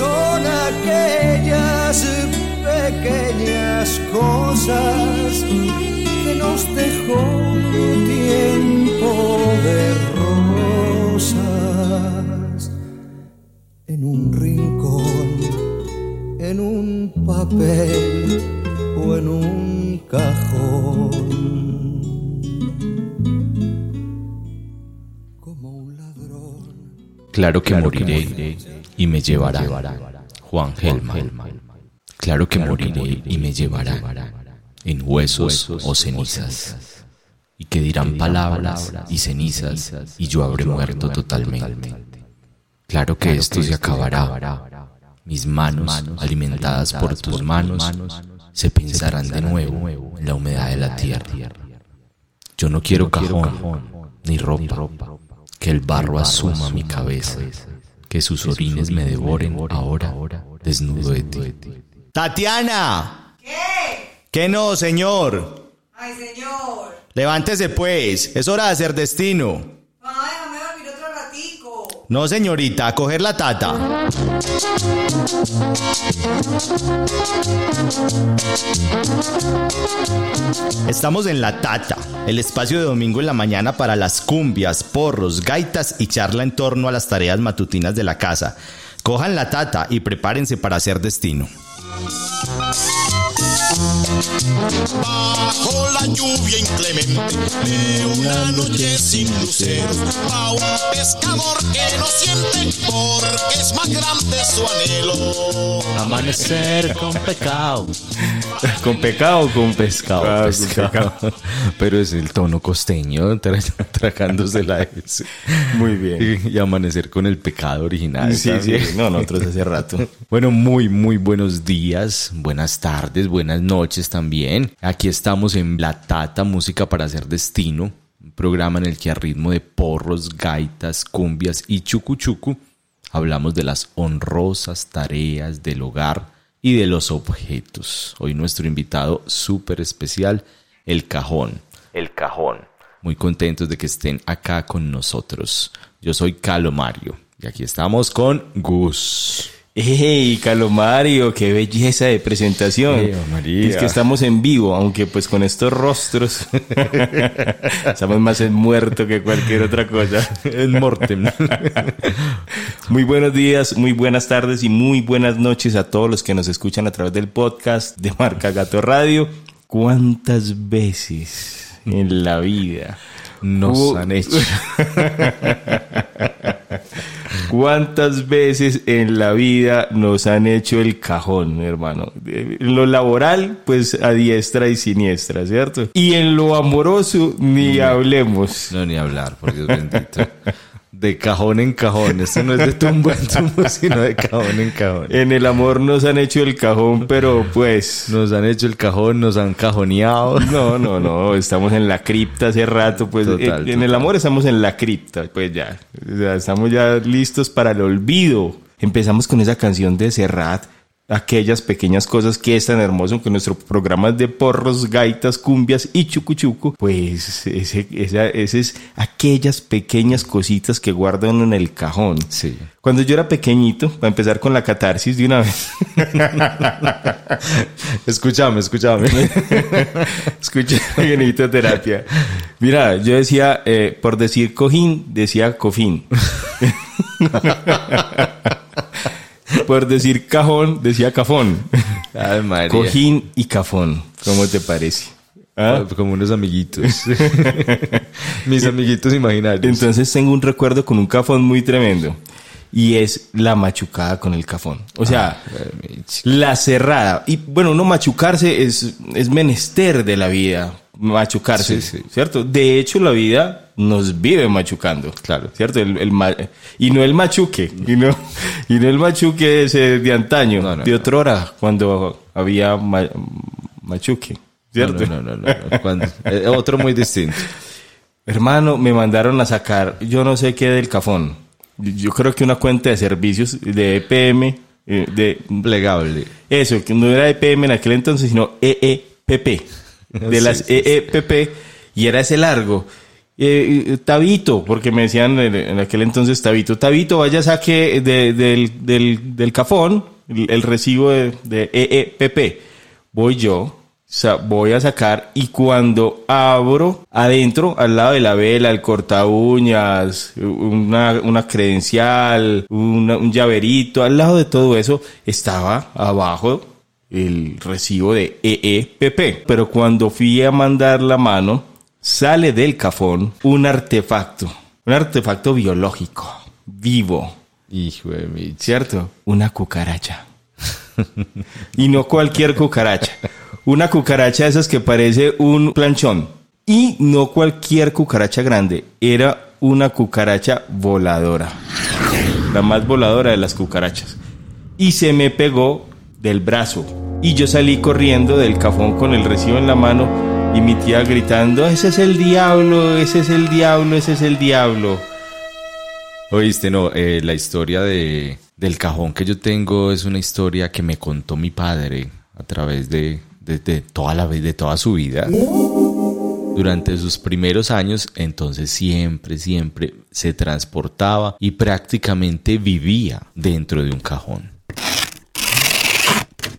Son aquellas pequeñas cosas que nos dejó tiempo de rosas en un rincón, en un papel o en un cajón. Como un ladrón. Claro que moriré y me llevará. Juan Gelman. Claro que moriré y me llevará en huesos o cenizas. Y que dirán palabras y cenizas y yo habré muerto totalmente. Claro que esto se acabará. Mis manos, alimentadas por tus manos, se pensarán de nuevo en la humedad de la tierra. Yo no quiero cajón ni ropa, que el barro asuma mi cabeza, que sus orines me devoren ahora, desnudo de ti. Tatiana, ¿Qué? ¿qué no, señor? Ay, señor. Levántese pues, es hora de hacer destino. Mamá, déjame dormir otro ratico. No, señorita, coger la tata. Estamos en La Tata, el espacio de domingo en la mañana para las cumbias, porros, gaitas y charla en torno a las tareas matutinas de la casa. Cojan la tata y prepárense para hacer destino. Bajo la lluvia inclemente de una noche sin luceros, va un pescador que no siente porque es más grande su anhelo. Amanecer con pecado. ¿Con pecado o con pescado? Ah, con pecado. Pero es el tono costeño, tra- tragándose la S. Muy bien. Y, y amanecer con el pecado original. Sí, sí, no, nosotros hace rato. Bueno, muy, muy buenos días, buenas tardes, buenas noches también. Aquí estamos en La Tata, Música para Hacer Destino, un programa en el que a ritmo de porros, gaitas, cumbias y chucu-chucu hablamos de las honrosas tareas del hogar y de los objetos. Hoy nuestro invitado súper especial, El Cajón. El Cajón. Muy contentos de que estén acá con nosotros. Yo soy Calo Mario y aquí estamos con Gus. ¡Ey, Calomario! ¡Qué belleza de presentación! María. Es que estamos en vivo, aunque pues con estos rostros estamos más en muerto que cualquier otra cosa. En Mortem. Muy buenos días, muy buenas tardes y muy buenas noches a todos los que nos escuchan a través del podcast de Marca Gato Radio. ¿Cuántas veces en la vida Nos Hubo- han hecho. ¿Cuántas veces en la vida nos han hecho el cajón, hermano? En lo laboral, pues a diestra y siniestra, ¿cierto? Y en lo amoroso, ni hablemos. No, ni hablar, por Dios bendito. De cajón en cajón. Esto no es de tumbo en tumbo, sino de cajón en cajón. En el amor nos han hecho el cajón, pero pues... Nos han hecho el cajón, nos han cajoneado. No, no, no, estamos en la cripta hace rato, pues Total, en, en el amor estamos en la cripta, pues ya, O sea, estamos ya listos para el olvido. Empezamos con esa canción de Serrat, aquellas pequeñas cosas que es tan hermoso que nuestro programa es de porros, gaitas, cumbias y chucuchuco, pues ese, esa, ese es aquellas pequeñas cositas que guardan en el cajón. Sí. Cuando yo era pequeñito, para empezar con la catarsis de una vez. Escúchame, escúchame. Escucha, genito terapia. Mira, yo decía, eh, por decir cojín, decía cofín. por decir cajón, decía cafón. Ay, María. Cojín y cafón. ¿Cómo te parece? ¿Ah? Como unos amiguitos. Mis amiguitos imaginarios. Entonces tengo un recuerdo con un cafón muy tremendo. Y es la machucada con el cafón. O sea, la cerrada. Y bueno, uno machucarse es, es menester de la vida. Machucarse, Sí, sí. ¿cierto? De hecho, la vida nos vive machucando, Claro. ¿cierto? El, el y no el machuque, y no, y no el machuque ese de antaño, No, no, de otra hora, cuando había ma- machuque, ¿cierto? No, no, no, no, no. Cuando- eh, otro muy distinto. Hermano, me mandaron a sacar, yo no sé qué del cafón. Yo- Yo creo que una cuenta de servicios de EPM, eh, de Plegable. eso, que no era EPM en aquel entonces, sino EEPP. De las. EEPP, y era ese largo. Eh, eh, Tabito, porque me decían en, aquel entonces Tabito, Tabito, vaya saque de- del, del, del cafón el, el recibo de, de EEPP. Voy yo, sa- voy a sacar y cuando abro adentro, al lado de la vela, el corta uñas, una, una credencial, una- un llaverito, al lado de todo eso estaba abajo el recibo de EEPP. Pero cuando fui a mandar la mano, sale del cafón un artefacto, un artefacto biológico, vivo, Hijo de mi... ¿cierto? Una cucaracha. y no cualquier cucaracha. Una cucaracha de esas que parece un planchón. Y no cualquier cucaracha grande. Era una cucaracha voladora. La más voladora de las cucarachas. Y se me pegó del brazo. Y yo salí corriendo del cafón con el recibo en la mano y mi tía gritando, ese es el diablo, ese es el diablo, ese es el diablo. Oíste, no, eh, la historia de, del cajón que yo tengo es una historia que me contó mi padre a través de, de toda la de toda su vida. Durante sus primeros años, entonces siempre, siempre se transportaba y prácticamente vivía dentro de un cajón.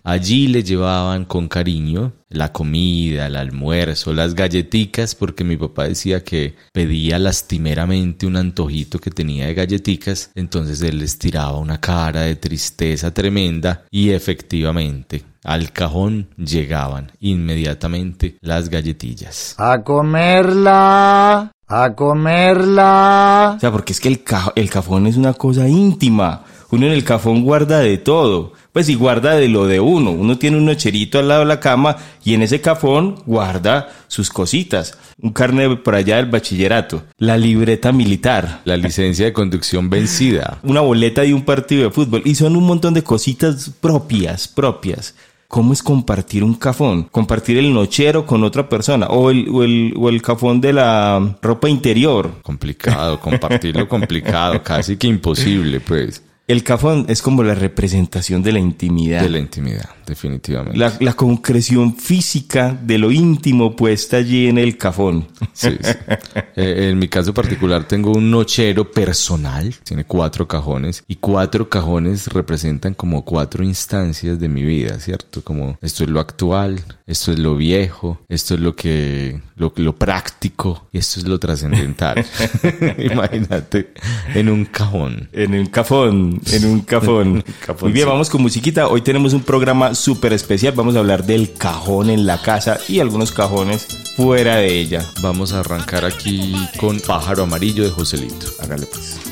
Allí le llevaban con cariño la comida, el almuerzo, las galletitas, porque mi papá decía que pedía lastimeramente un antojito que tenía de galletitas, entonces él les tiraba una cara de tristeza tremenda y efectivamente al cajón llegaban inmediatamente las galletillas. A comerla, a comerla. O sea, porque es que el, ca- el cafón es una cosa íntima. Uno en el cafón guarda de todo. Pues y guarda de lo de uno. Uno tiene un nocherito al lado de la cama y en ese cafón guarda sus cositas. Un carne por allá del bachillerato. La libreta militar. La licencia de conducción vencida. Una boleta de un partido de fútbol. Y son un montón de cositas propias, propias. ¿Cómo es compartir un cafón? Compartir el nochero con otra persona. O el, o el, o el cafón de la ropa interior. Complicado, compartirlo complicado, casi que imposible, pues, El cafón es como la representación de la intimidad. de la intimidad, definitivamente. La, la concreción física de lo íntimo puesta allí en el cafón. Sí, sí. Eh, en mi caso particular tengo un nochero personal, tiene cuatro cajones y cuatro cajones representan como cuatro instancias de mi vida, ¿cierto? Como esto es lo actual, esto es lo viejo, esto es lo que lo, lo práctico y esto es lo trascendental. Imagínate en un cajón. En un en un cafón. cafón, Muy bien, vamos con musiquita. Hoy tenemos un programa súper especial. Vamos a hablar del cajón en la casa y algunos cajones fuera de ella. Vamos a arrancar aquí con Pájaro Amarillo de Joselito. Hágale pues.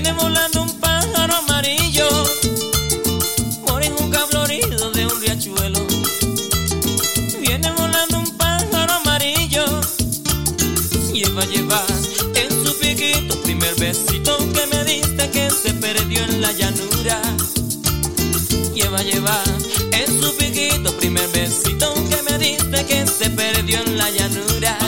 Viene volando un pájaro amarillo Por un florido de un riachuelo. Viene volando un pájaro amarillo Lleva, lleva en su piquito Primer besito que me diste que se perdió en la llanura. Lleva, lleva en su piquito Primer besito que me diste que se perdió en la llanura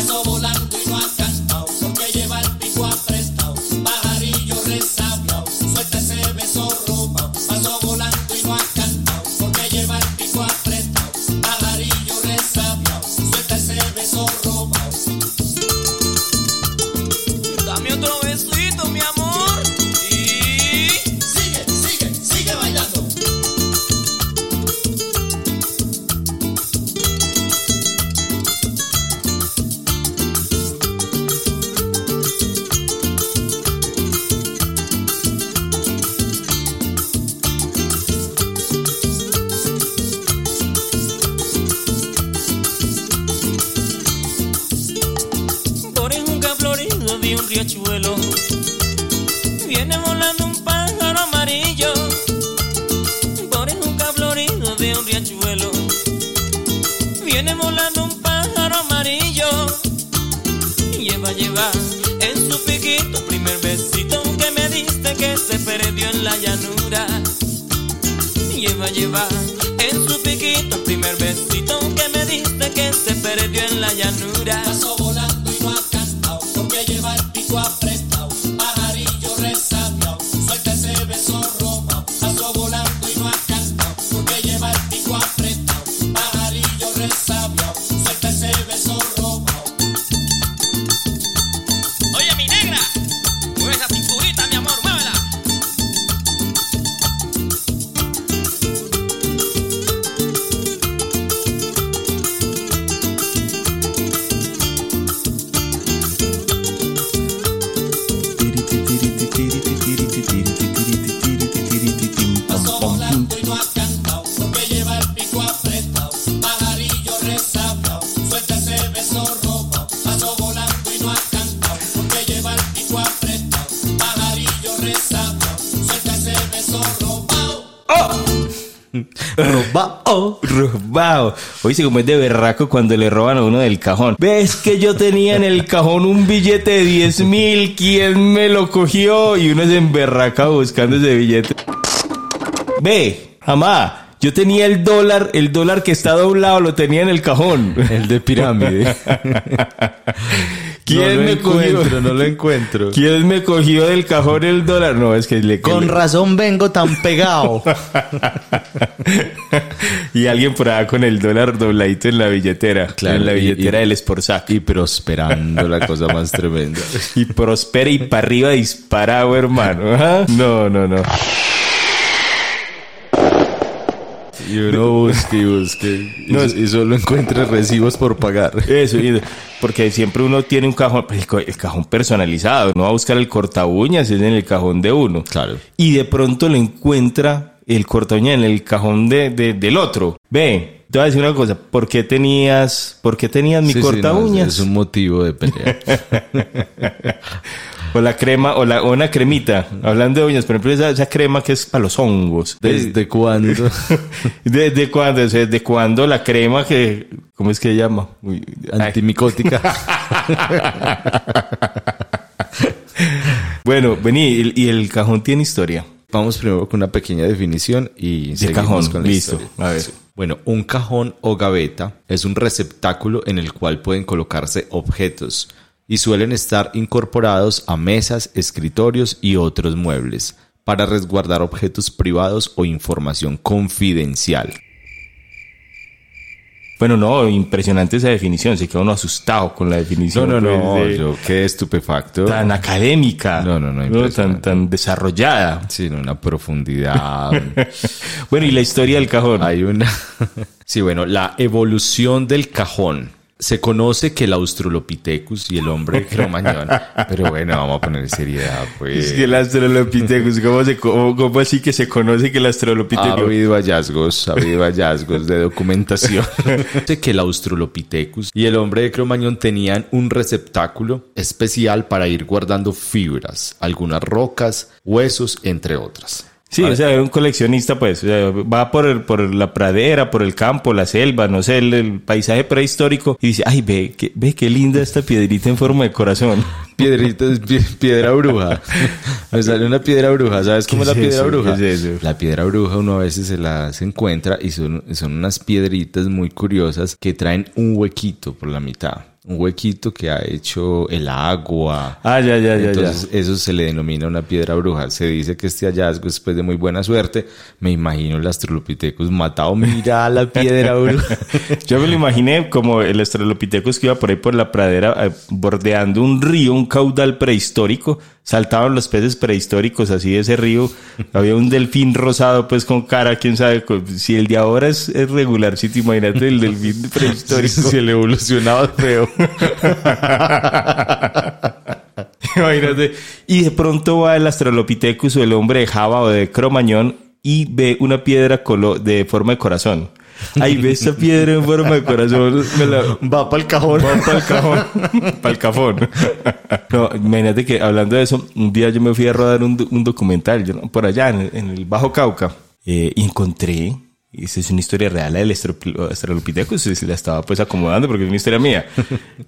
Oye, como es de berraco cuando le roban a uno del cajón. ¿Ves que yo tenía en el cajón un billete de 10 mil? ¿Quién me lo cogió? Y uno se emberraca buscando ese billete. Ve, jamá. Yo tenía el dólar, el dólar que está doblado lo tenía en el cajón. El de pirámide. ¿Quién no me cogió? no lo encuentro. ¿Quién me cogió del cajón el dólar? No, es que le... Con le- razón vengo tan pegado. y alguien por allá con el dólar dobladito en la billetera. Claro, en la billetera y- del Sportsac. y prosperando la cosa más tremenda. Y prospera y para arriba disparado, hermano. Ajá. No, no, no. Y uno busque y busque. Y, No, y solo encuentre recibos por pagar. Eso, porque siempre uno tiene un cajón, el, co- el cajón personalizado. No va a buscar el corta uñas, es en el cajón de uno. Claro. Y de pronto le encuentra el corta uña en el cajón de, de- del otro. Ve, te voy a decir una cosa. ¿Por qué tenías, por qué tenías mi Sí, sí, corta no, uñas? Es un motivo de pelea. O la crema, o, la, o una cremita. Hablando de uñas, por ejemplo, esa, esa crema que es para los hongos. ¿Desde cuándo? ¿Desde cuándo? ¿Desde cuándo la crema que... ¿Cómo es que se llama? Uy. Antimicótica. Bueno, vení, y, y el cajón tiene historia. Vamos primero con una pequeña definición y De seguimos cajón, con la listo. historia. A ver. Bueno, un cajón o gaveta es un receptáculo en el cual pueden colocarse objetos y suelen estar incorporados a mesas, escritorios y otros muebles para resguardar objetos privados o información confidencial. Bueno, no, impresionante esa definición. Se quedó uno asustado con la definición. No, no, no, de- yo quedé estupefacto. Tan académica. No, no, no, tan, impresionante. tan desarrollada. Sí, en una profundidad. Bueno, y la historia del cajón. Hay una. sí, bueno, la evolución del cajón. Se conoce que el Australopithecus y el hombre de Cromañón. Pero bueno, vamos a poner seriedad, pues. Es que el Australopithecus, ¿cómo, se, cómo, cómo así que se conoce que el Ha Australopithecus? habido hallazgos, ha habido hallazgos de documentación. Dice que el Australopithecus y el hombre de Cromañón tenían un receptáculo especial para ir guardando fibras, algunas rocas, huesos, entre otras. Sí, o sea, era un coleccionista, pues. o sea, va por, el- por la pradera, por el campo, la selva, no sé, el, el paisaje prehistórico. Y dice, ay, ve, qué, ve qué linda esta piedrita en forma de corazón. Piedritas, pie- piedra bruja. Me sale una piedra bruja. ¿Sabes cómo es ¿Qué la piedra eso? bruja? ¿Qué es eso? La piedra bruja uno a veces se las encuentra y son, son unas piedritas muy curiosas que traen un huequito por la mitad. Un huequito que ha hecho el agua. Ah, ya, ya, ya, Entonces eso se le denomina una piedra bruja. Se dice que este hallazgo es pues, de muy buena suerte. Me imagino el Australopithecus matado. Mira la piedra bruja. Yo me lo imaginé como el Australopithecus que iba por ahí por la pradera, eh, bordeando un río, un caudal prehistórico. Saltaban los peces prehistóricos así de ese río. Había un delfín rosado, pues con cara, quién sabe. Si el de ahora es, es regular, si te imagínate el delfín prehistórico. Se le evolucionaba feo. Imagínate. Y de pronto va el Australopithecus o el hombre de Java o de Cromañón y ve una piedra de forma de corazón. Ay, ve esta piedra en forma de corazón. Me la... Va para el cajón. Va para el cajón. para el cajón. No, imagínate que hablando de eso, un día yo me fui a rodar un, un documental yo, por allá en el, en el Bajo Cauca eh, y encontré, y esa es una historia real, la del Australopithecus, y se la estaba pues acomodando porque es una historia mía,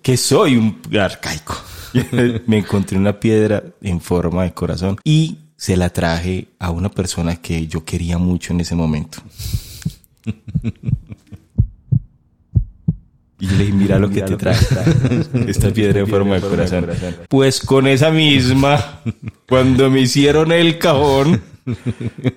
que soy un arcaico. me encontré una piedra en forma de corazón y se la traje a una persona que yo quería mucho en ese momento. Y yo le dije, mira lo que te traje. Esta piedra en forma de corazón. Pues con esa misma, cuando me hicieron el cajón,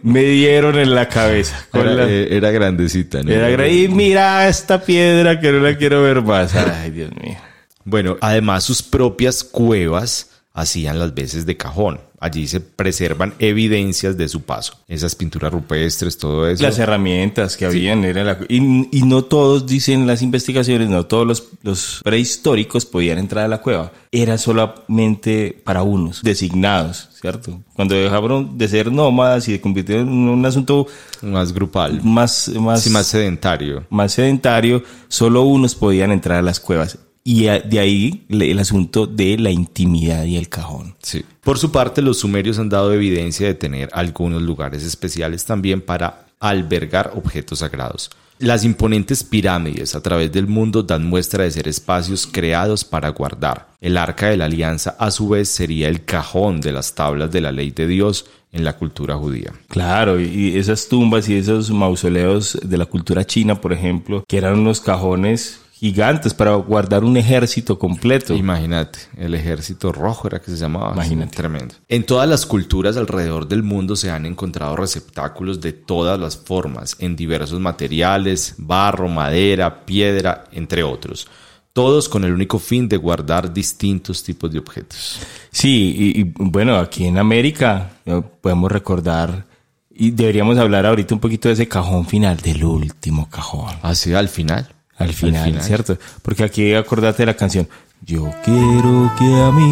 me dieron en la cabeza. Con Era, la- eh, era grandecita, ¿no? Era gra- y mira esta piedra que no la quiero ver más. Ay, Dios mío. Bueno, además sus propias cuevas hacían las veces de cajón. Allí se preservan evidencias de su paso. Esas pinturas rupestres, todo eso. Las herramientas que habían era la- y, y no todos dicen las investigaciones, no todos los, los prehistóricos podían entrar a la cueva. Era solamente para unos designados, ¿cierto? Cuando dejaron de ser nómadas y se convirtieron en un asunto más grupal. más, más, Sí, más sedentario. más sedentario, solo unos podían entrar a las cuevas. Y de ahí el asunto de la intimidad y el cajón. Sí. Por su parte, los sumerios han dado evidencia de tener algunos lugares especiales también para albergar objetos sagrados. Las imponentes pirámides a través del mundo dan muestra de ser espacios creados para guardar. El arca de la alianza a su vez sería el cajón de las tablas de la ley de Dios en la cultura judía. Claro, y y esas tumbas y esos mausoleos de la cultura china, por ejemplo, que eran unos cajones gigantes para guardar un ejército completo. Imagínate, el ejército rojo era que se llamaba. Imagínate. Tremendo. En todas las culturas alrededor del mundo se han encontrado receptáculos de todas las formas, en diversos materiales, barro, madera, piedra, entre otros. Todos con el único fin de guardar distintos tipos de objetos. Sí, y, y, bueno, aquí en América eh, podemos recordar y deberíamos hablar ahorita un poquito de ese cajón final, del último cajón. Así al final. Al final, ¿cierto? Porque aquí acordate de la canción. Yo quiero que a mí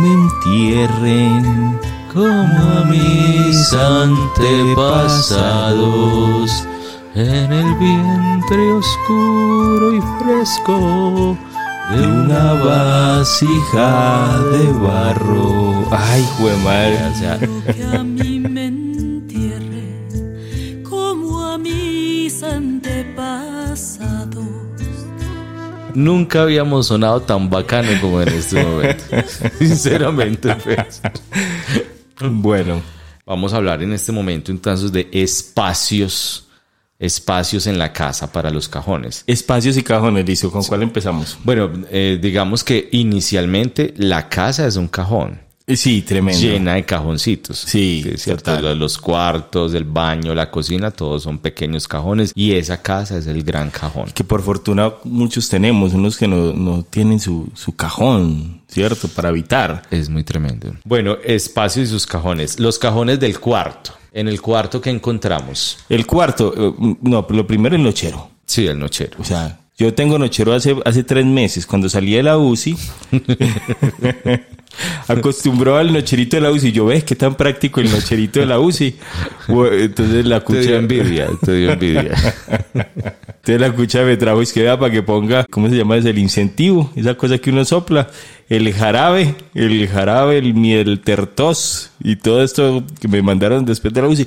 me entierren Como a mis antepasados, en el vientre oscuro y fresco de una vasija de barro. Ay, jue madre. O sea, Nunca habíamos sonado tan bacano como en este momento. Sinceramente, pues. Bueno, Vamos a hablar en este momento entonces de espacios, espacios en la casa para los cajones. espacios y cajones, listo. ¿Con cuál empezamos? Bueno, eh, digamos que inicialmente la casa es un cajón. Eh, Sí, tremendo. Llena de cajoncitos. Sí, es cierto. Los, los cuartos, el baño, la cocina, todos son pequeños cajones y esa casa es el gran cajón. Que por fortuna muchos tenemos, unos que no, no tienen su, su cajón, ¿cierto? Para habitar. Es muy tremendo. Bueno, espacios y sus cajones. Los cajones del cuarto. En el cuarto que encontramos. El cuarto, eh, no, lo primero el nochero. Sí, el nochero. O sea, yo tengo nochero hace, hace tres meses. Cuando salí de la UCI, acostumbró al nocherito de la UCI. Yo ves qué tan práctico el nocherito de la UCI. Entonces la Te dio cucha, envidia, te dio envidia. entonces la cucha me trajo es que vea para que ponga, ¿cómo se llama? Es el incentivo, esa cosa que uno sopla. El jarabe, el jarabe, el miel tertos y todo esto que me mandaron después de la UCI.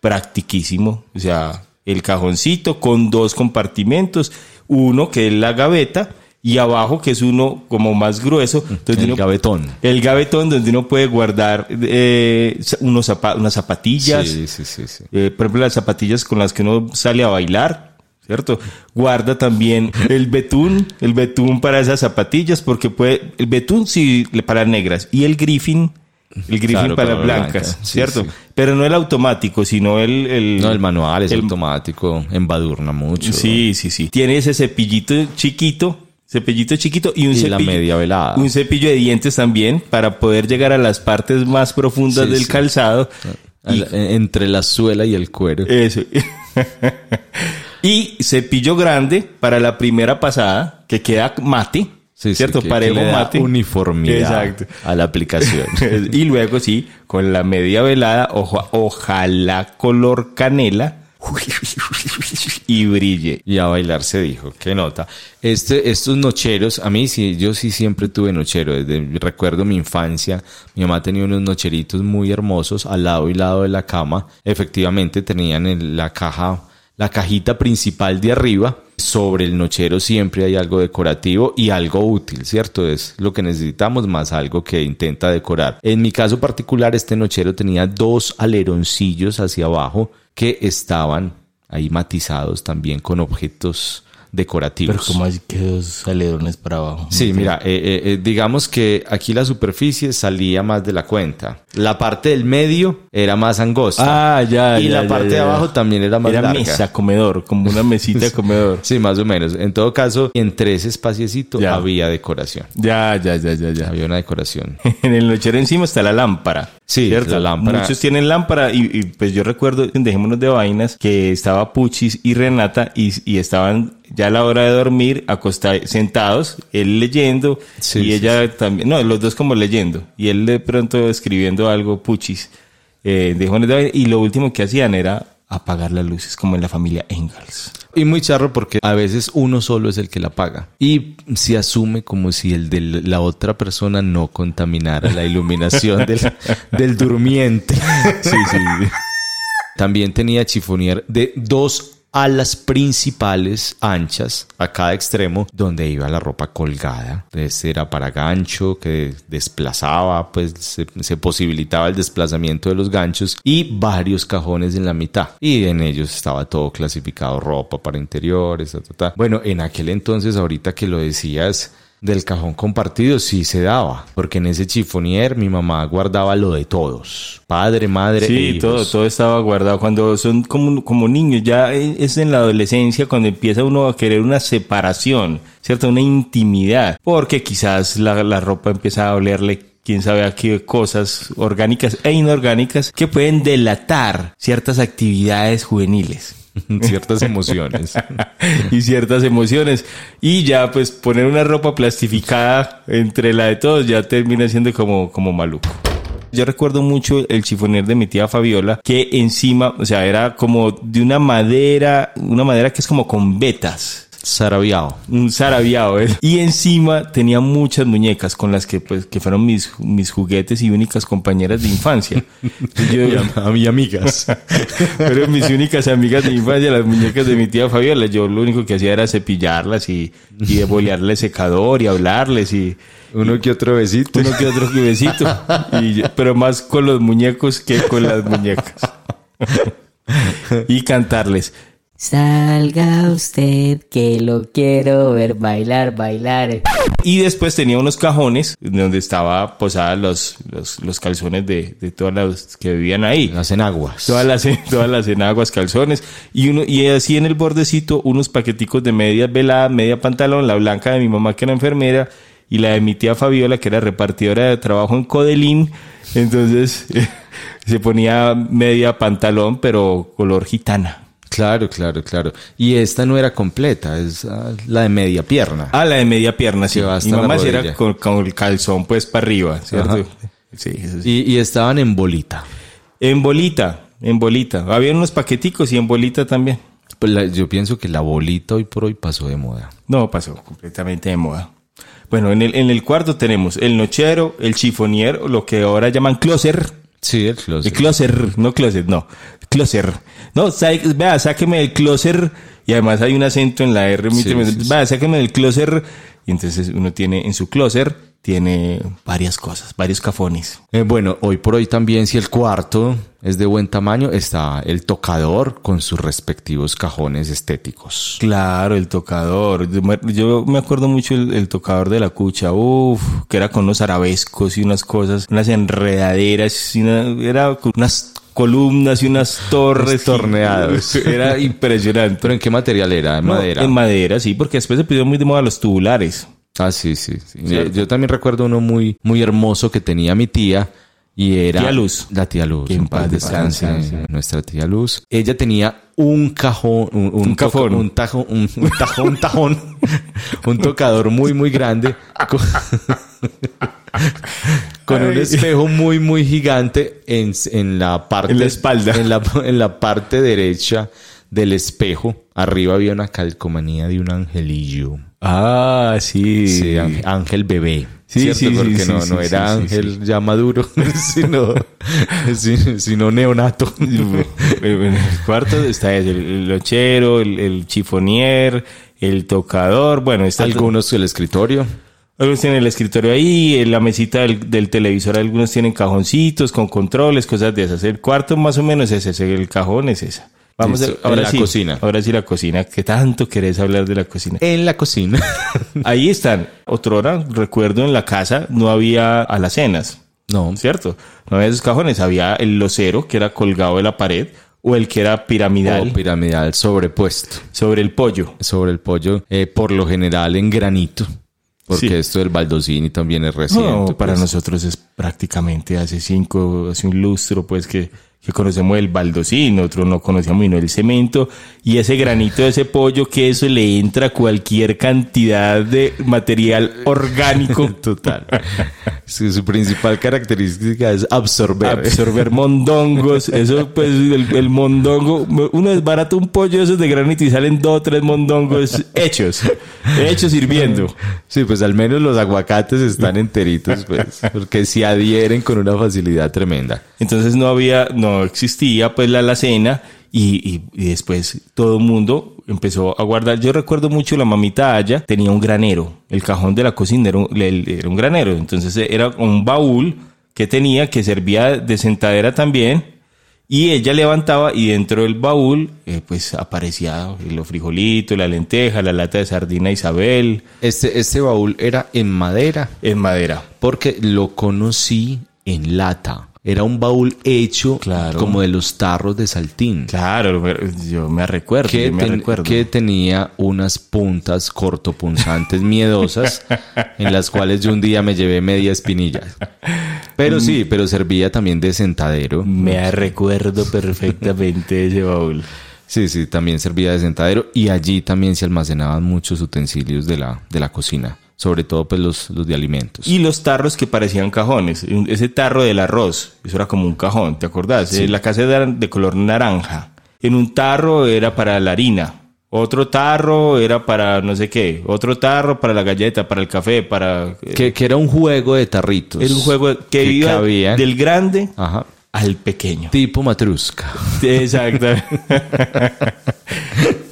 Practiquísimo. O sea, el cajoncito con dos compartimentos. Uno que es la gaveta y abajo que es uno como más grueso. Entonces El uno- gavetón. El gavetón donde uno puede guardar eh, unos zapa- unas zapatillas. Sí, sí, sí. Eh, por ejemplo, las zapatillas con las que uno sale a bailar, ¿cierto? Guarda también el betún, el betún para esas zapatillas, porque puede, el betún sí para negras y el griffin, el griffin Claro, para para blancas, sí, ¿cierto? sí. Pero no el automático, sino el... el No, el manual es el- automático, embadurna mucho. Sí, sí, sí. Tiene ese cepillito chiquito, cepillito chiquito y un Y cepillo. la media velada. Un cepillo de dientes también para poder llegar a las partes más profundas Sí, del sí. calzado. Y- Entre la suela y el cuero. Eso. y cepillo grande para la primera pasada, que queda mate. Sí, ¿Cierto? que- Parejo que le da mate. uniformidad Exacto. a la aplicación. y luego sí, con la media velada, ojo- ojalá color canela, y brille. Y a bailar se dijo, qué nota. Este, estos nocheros, a mí sí, yo sí siempre tuve nochero. Desde recuerdo mi infancia, mi mamá tenía unos nocheritos muy hermosos al lado y lado de la cama. Efectivamente tenían en la caja, la cajita principal de arriba. Sobre el nochero siempre hay algo decorativo y algo útil, ¿cierto? Es lo que necesitamos más algo que intenta decorar. En mi caso particular, este nochero tenía dos aleroncillos hacia abajo que estaban ahí matizados también con objetos decorativos. Pero como hay que dos alerones para abajo. Sí, mira, eh, eh, eh, digamos que aquí la superficie salía más de la cuenta. La parte del medio era más angosta. Ah, ya, Y ya, la ya, parte ya. de abajo también era más Era larga. mesa, comedor, como una mesita comedor. Sí, más o menos. En todo caso, entre ese espaciecito había decoración. Ya, ya, ya, ya, ya. Había una decoración. En el nochero encima está la lámpara. Sí, ¿cierto? la lámpara. Muchos tienen lámpara y, y, pues yo recuerdo, dejémonos de vainas, que estaba Puchis y Renata y, y estaban ya a la hora de dormir acostados, sentados, él leyendo Sí, y sí, ella también, no, los dos como leyendo y él de pronto escribiendo algo, Puchis, eh, de y lo último que hacían era apagar las luces como en la familia Engels. Y muy charro porque a veces uno solo es el que la paga. Y se asume como si el de la otra persona no contaminara la iluminación del, del durmiente. Sí, sí. También tenía chifonier de dos alas principales anchas a cada extremo donde iba la ropa colgada. Este era para gancho que desplazaba, pues se, posibilitaba el desplazamiento de los ganchos y varios cajones en la mitad. Y en ellos estaba todo clasificado, ropa para interiores, ta. Bueno, en aquel entonces, ahorita que lo decías, del cajón compartido sí se daba, porque en ese chifonier mi mamá guardaba lo de todos, padre, madre, e Sí, hijos. todo, todo estaba guardado. Cuando son como, como niños, ya es en la adolescencia cuando empieza uno a querer una separación, ¿cierto? Una intimidad. Porque quizás la, la ropa empieza a olerle quién sabe a qué cosas orgánicas e inorgánicas que pueden delatar ciertas actividades juveniles. ciertas emociones. y ciertas emociones. Y ya, pues, poner una ropa plastificada entre la de todos ya termina siendo como, como maluco. Yo recuerdo mucho el chifonier de mi tía Fabiola, que encima, o sea, era como de una madera, una madera que es como con vetas. Sarabiao. Un zarabiado, ¿eh? Y encima tenía muchas muñecas con las que, pues, que fueron mis, mis juguetes y únicas compañeras de infancia. Yo- A mis amigas. Pero mis únicas amigas de infancia, las muñecas de mi tía Fabiola, yo lo único que hacía era cepillarlas y, y bolearle secador y hablarles y Uno que otro besito. uno que otro besito. Y pero más con los muñecos que con las muñecas. y cantarles. Salga usted que lo quiero ver bailar, bailar. Y después tenía unos cajones donde estaba posadas los, los, los calzones de, de todas las que vivían ahí. Las enaguas. Todas las, todas las enaguas, calzones. Y uno, y así en el bordecito, unos paqueticos de medias veladas, media pantalón, la blanca de mi mamá que era enfermera, y la de mi tía Fabiola, que era repartidora de trabajo en Codelín. Entonces, se ponía media pantalón, pero color gitana. Claro, claro, claro. Y esta no era completa, es ah, la de media pierna. Ah, la de media pierna, sí. Mi mamá sí era con, con el calzón pues para arriba, ¿cierto? Sí, eso sí. Y, y estaban en bolita. En bolita, en bolita. Había unos paqueticos y en bolita también. Pues la- yo pienso que la bolita hoy por hoy pasó de moda. No, pasó completamente de moda. Bueno, en el, en el cuarto tenemos el nochero, el chifonier, lo que ahora llaman closer. Sí, el closet. El closer, no closet, no. Closer. No, vea, sáqueme del closer. Y además hay un acento en la R Sí, sí, sí. Vea, sáqueme del closer. Y entonces uno tiene en su closer, tiene varias cosas, varios cafones. Eh, bueno, hoy por hoy también, si el cuarto es de buen tamaño, está el tocador con sus respectivos cajones estéticos. Claro, el tocador. Yo me- Yo me acuerdo mucho el, el tocador de la cucha, uff, que era con unos arabescos y unas cosas, unas enredaderas, y una- era con unas columnas y unas torres. torneados. Era impresionante. ¿Pero en qué material era? ¿En No, madera? En madera, sí, porque después se pusieron muy de moda los tubulares. Ah, sí, sí. sí. Yo, yo también recuerdo uno muy, muy hermoso que tenía mi tía y era... Tía Luz. La tía Luz. En paz paz descanse, descanse. Nuestra tía Luz. Ella tenía un cajón, un, Un cajón. un tajo, un, un tajón, un tajón, un tocador muy, muy grande. con- con un espejo muy, muy gigante en, en la parte... En la espalda. En la, en la parte derecha del espejo. Arriba había una calcomanía de un angelillo. Ah, sí. Sí, ángel, bebé. Sí, ¿cierto? sí, Porque sí, no, sí, no sí, era sí, ángel ya maduro, sino, si- sino neonato. En el cuarto está el, el lochero, el, el chifonier, el tocador, bueno, está Algunos el escritorio. Algunos tienen el escritorio ahí, en la mesita del, del televisor, algunos tienen cajoncitos con controles, cosas de esas. El cuarto más o menos es ese, el cajón es esa. Vamos Listo, a, ahora la sí, cocina. Ahora sí la cocina, que tanto querés hablar de la cocina. En la cocina. Ahí están. Otra hora, recuerdo en la casa no había alacenas, No, ¿cierto? No había esos cajones, había el losero que era colgado de la pared o el que era piramidal o piramidal sobrepuesto sobre el pollo. sobre el pollo, eh, por lo general en granito. Porque Sí. esto del baldosini también es reciente. No, para pues. nosotros es prácticamente hace cinco, hace un lustro, pues que, que conocemos el baldosín, nosotros no conocíamos sino el cemento y ese granito de ese pollo que eso le entra cualquier cantidad de material orgánico. Total. su, su principal característica es absorber. Absorber mondongos, eso pues el, el mondongo, uno desbarata un pollo de esos de granito y salen dos o tres mondongos hechos, hechos hirviendo. Sí, pues al menos los aguacates están enteritos, pues, porque se adhieren con una facilidad tremenda. Entonces no había, no existía pues la alacena y, y- y después todo el mundo empezó a guardar. Yo recuerdo mucho la mamita allá tenía un granero. El cajón de la cocina era un, era un granero. Entonces era un baúl que tenía que servía de sentadera también. Y ella levantaba y dentro del baúl eh, pues aparecía los frijolitos, la lenteja, la lata de sardina Isabel Este, este baúl era en madera, en madera. porque lo conocí en lata. Era un baúl hecho Claro. como de los tarros de saltín. Claro, yo me recuerdo, que, me ten- recuerdo. que tenía unas puntas cortopunzantes miedosas en las cuales yo un día me llevé media espinilla. Pero sí, pero servía también de sentadero. Me recuerdo perfectamente ese baúl. Sí, sí, también servía de sentadero y allí también se almacenaban muchos utensilios de la, de la cocina, sobre todo pues los, los de alimentos. Y los tarros que parecían cajones. Ese tarro del arroz, eso era como un cajón, ¿te acordás? Eh, La casa era de color naranja. En un tarro era para la harina. Otro tarro era para no sé qué. Otro tarro para la galleta, para el café, para... eh, que, que era un juego de tarritos. Era un juego que, iba cabían. del grande Ajá. Al pequeño. Tipo matrusca. Exacto.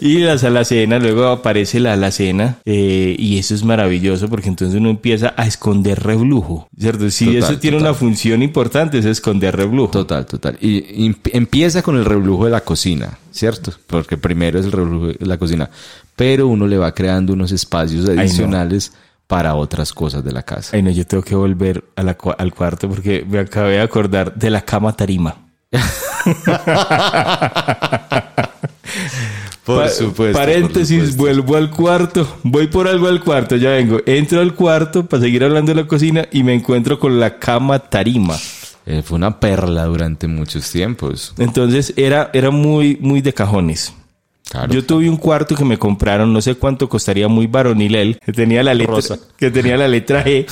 y las alacenas, luego aparece la alacena eh, y eso es maravilloso porque entonces uno empieza a esconder reblujo, ¿cierto? Sí, Total, eso tiene una función importante, es esconder reblujo. Total, total. Y, y empieza con el reblujo de la cocina, ¿cierto? Porque primero es el reblujo de la cocina. Pero uno le va creando unos espacios no. Para otras cosas de la casa. Ay, no, yo tengo que volver a la cua- al cuarto porque me acabé de acordar de la cama tarima. Por Pa- supuesto. Paréntesis, por supuesto. vuelvo al cuarto. Voy por algo al cuarto, ya vengo. Entro al cuarto para seguir hablando de la cocina y me encuentro con la cama tarima. Eh, fue una perla durante muchos tiempos. Entonces era, era muy, muy de cajones. Claro. Yo tuve un cuarto que me compraron, no sé cuánto costaría, muy varonil él, que tenía la letra, Rosa. que tenía la letra G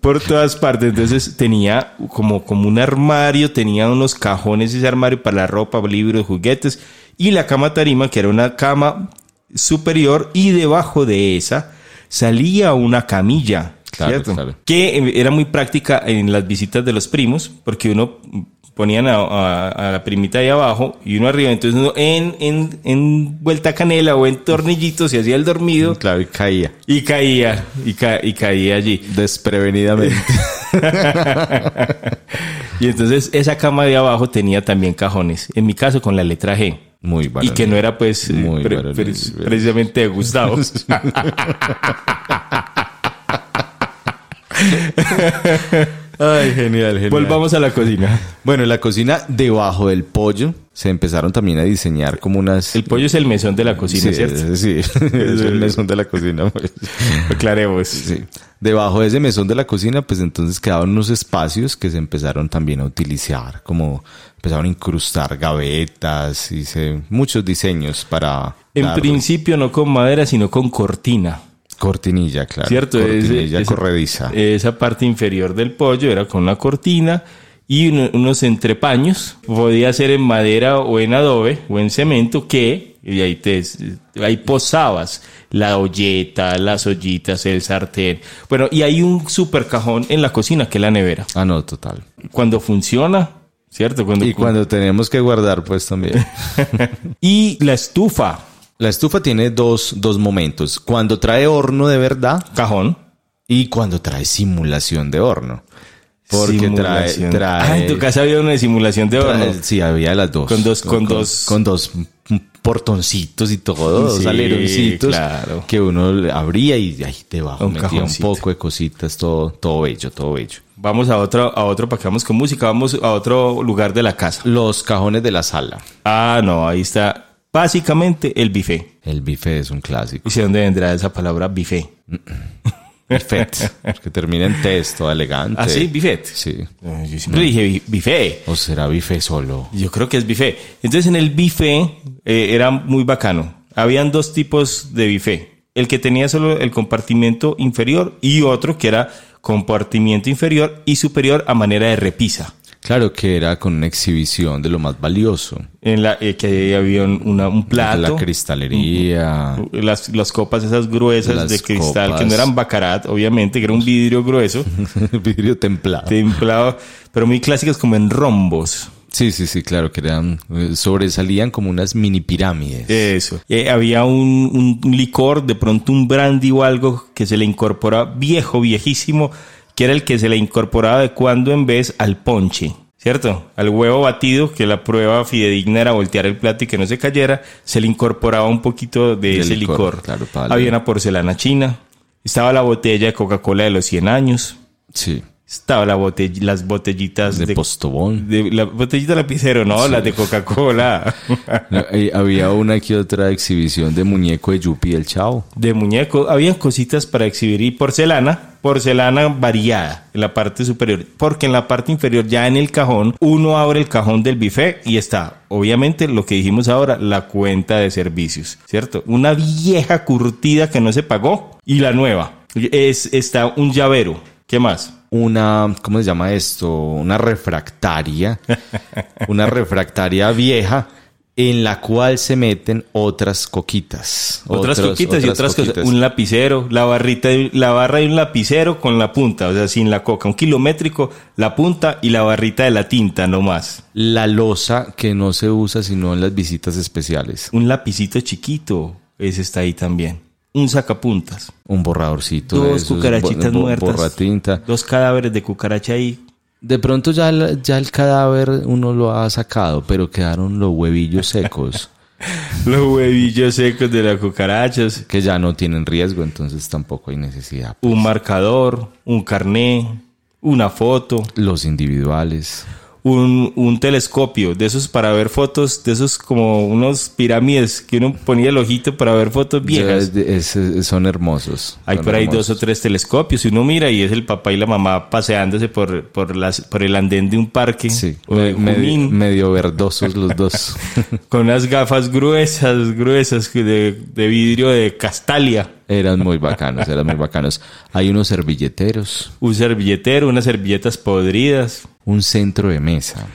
por todas partes. Entonces tenía como, como un armario, tenía unos cajones ese armario para la ropa, libros, juguetes y la cama tarima, que era una cama superior y debajo de esa salía una camilla. Claro, ¿cierto? claro. que era muy práctica en las visitas de los primos, porque uno ponían a, a- a la primita ahí abajo y uno arriba, entonces uno en, en, en vuelta canela o en tornillitos se hacía el dormido Claro, y caía y caía, y, ca- y caía allí. desprevenidamente. Y entonces esa cama de abajo tenía también cajones, en mi caso con la letra G. Muy Y varonil. que no era pues Muy pre- pre- bien. precisamente de Gustavo. Ay, genial, genial. Volvamos a la cocina. Bueno, en la cocina, debajo del pollo, se empezaron también a diseñar como unas... El pollo es el mesón de la cocina, sí, ¿cierto? Sí, es el mesón de la cocina. pues. Aclaremos. Sí. Debajo de ese mesón de la cocina, pues entonces quedaban unos espacios que se empezaron también a utilizar, como empezaron a incrustar gavetas, hice muchos diseños para... En dar- principio no con madera, sino con cortina. Cortinilla, claro. ¿Cierto? Cortinilla Ese- corrediza. Esa parte inferior del pollo era con una cortina y uno- unos entrepaños. Podía ser en madera o en adobe o en cemento que y ahí te ahí posabas la olleta, las ollitas, el sartén. Bueno, y hay un super cajón en la cocina que es la nevera. Ah, no, total. Cuando funciona, ¿cierto? Cuando, Y cuando tenemos que guardar, pues también. y la estufa, La estufa tiene dos, dos momentos. Cuando trae horno de verdad cajón. y cuando trae simulación de horno. Porque trae, Simulación. trae, Ah, en tu casa había una simulación de horno. trae- sí, había las dos. Con dos- con dos- Con dos portoncitos y todo, dos Sí, aleroncitos claro. que uno abría y ahí debajo Un metía un poco de cositas, todo, todo bello, todo bello. Vamos a otro, a otro, para que vamos con música, vamos a otro lugar de la casa. Los cajones de la sala. Ah, no, ahí está básicamente el buffet. El buffet es un clásico. ¿Y sé dónde vendrá esa palabra buffet? Buffet, que termina en test, todo elegante. Ah, sí, buffet. Sí. Eh, Yo siempre dije buffet. O será buffet solo. Yo creo que es buffet. Entonces en el buffet eh, era muy bacano. Habían dos tipos de buffet. El que tenía solo el compartimiento inferior y otro que era compartimiento inferior y superior a manera de repisa. Claro que era con una exhibición de lo más valioso. En la eh, que había un, una- un plato. La cristalería. Las, las copas esas gruesas Las de cristal, copas. que no eran bacarat, obviamente, que era un vidrio grueso, vidrio templado. templado, pero muy clásicas como en rombos. Sí, sí, sí, claro, que eran, eh, sobresalían como unas mini pirámides. Eso. Eh, había un, un licor, de pronto un brandy o algo que se le incorporaba, viejo, viejísimo, que era el que se le incorporaba de cuando en vez al ponche. ¿Cierto? Al huevo batido, que la prueba fidedigna era voltear el plato y que no se cayera, se le incorporaba un poquito de De ese licor, licor. claro, Había una porcelana china, estaba la botella de Coca-Cola de los 100 años, Sí. estaba la botell- las botellitas De, de, postobón. de- la botellita de lapicero, no, las de Coca-Cola. No, había una que otra exhibición de muñeco de Yupi el Chao. de muñeco. Habían cositas para exhibir y porcelana, porcelana variada en la parte superior, porque en la parte inferior, ya en el cajón, uno abre el cajón del buffet y está, obviamente, lo que dijimos ahora, la cuenta de servicios, ¿cierto? Una vieja curtida que no se pagó y la nueva. Es, está un llavero. ¿Qué más? Una, ¿cómo se llama esto? Una refractaria. una refractaria vieja en la cual se meten otras coquitas. Otras Otros- coquitas y otras cosas. coquitas. Un lapicero, la barrita, de- la barra de un lapicero con la punta, o sea, sin la coca. Un kilométrico, la punta y la barrita de la tinta, no más. La losa que no se usa sino en las visitas especiales. Un lapicito chiquito, ese está ahí también. Un sacapuntas. Un borradorcito. de Dos esos, cucarachitas bo- muertas. borratinta. Dos cadáveres de cucaracha ahí. De pronto ya el, ya el cadáver uno lo ha sacado, pero quedaron los huevillos secos, Los huevillos secos de las cucarachas. que ya no tienen riesgo, entonces tampoco hay necesidad. Un marcador, un carné, una foto, Los individuales. Un, un telescopio, de esos para ver fotos, de esos como unos pirámides que uno ponía el ojito para ver fotos viejas. Ya es- es- son hermosos. Hay son por ahí hermosos. dos o tres telescopios y uno mira y es el papá y la mamá paseándose por, por, las, por el andén de un parque Sí, o de me- medio, verdosos los dos. con unas gafas gruesas, gruesas de, de vidrio de castalia. Eran muy bacanos, eran muy bacanos. Hay unos servilleteros, Un servilletero, unas servilletas podridas, un centro de mesa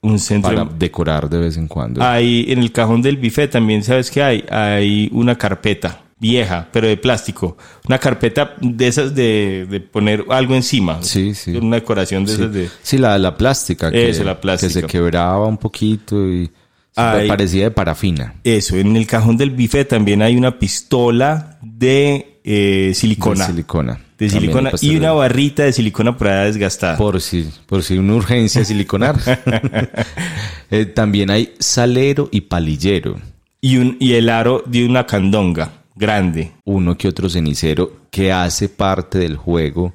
un centro... para decorar de vez en cuando. Hay en el cajón del buffet también, ¿sabes qué hay? Hay una carpeta vieja, pero de plástico. Una carpeta de esas de, de poner algo encima. Sí, sí. Una decoración de Sí, esas de... Sí, la, la plástica. Que, Eso, la plástica. Que se quebraba un poquito y Ay. parecía de parafina. Eso, en el cajón del buffet también hay una pistola de eh, silicona. De silicona. De y una barrita de silicona por ahí desgastada. Por si, por si una urgencia siliconar. Eh, también hay salero y palillero. Y, un, y el aro de una candonga grande. Uno que otro cenicero que hace parte del juego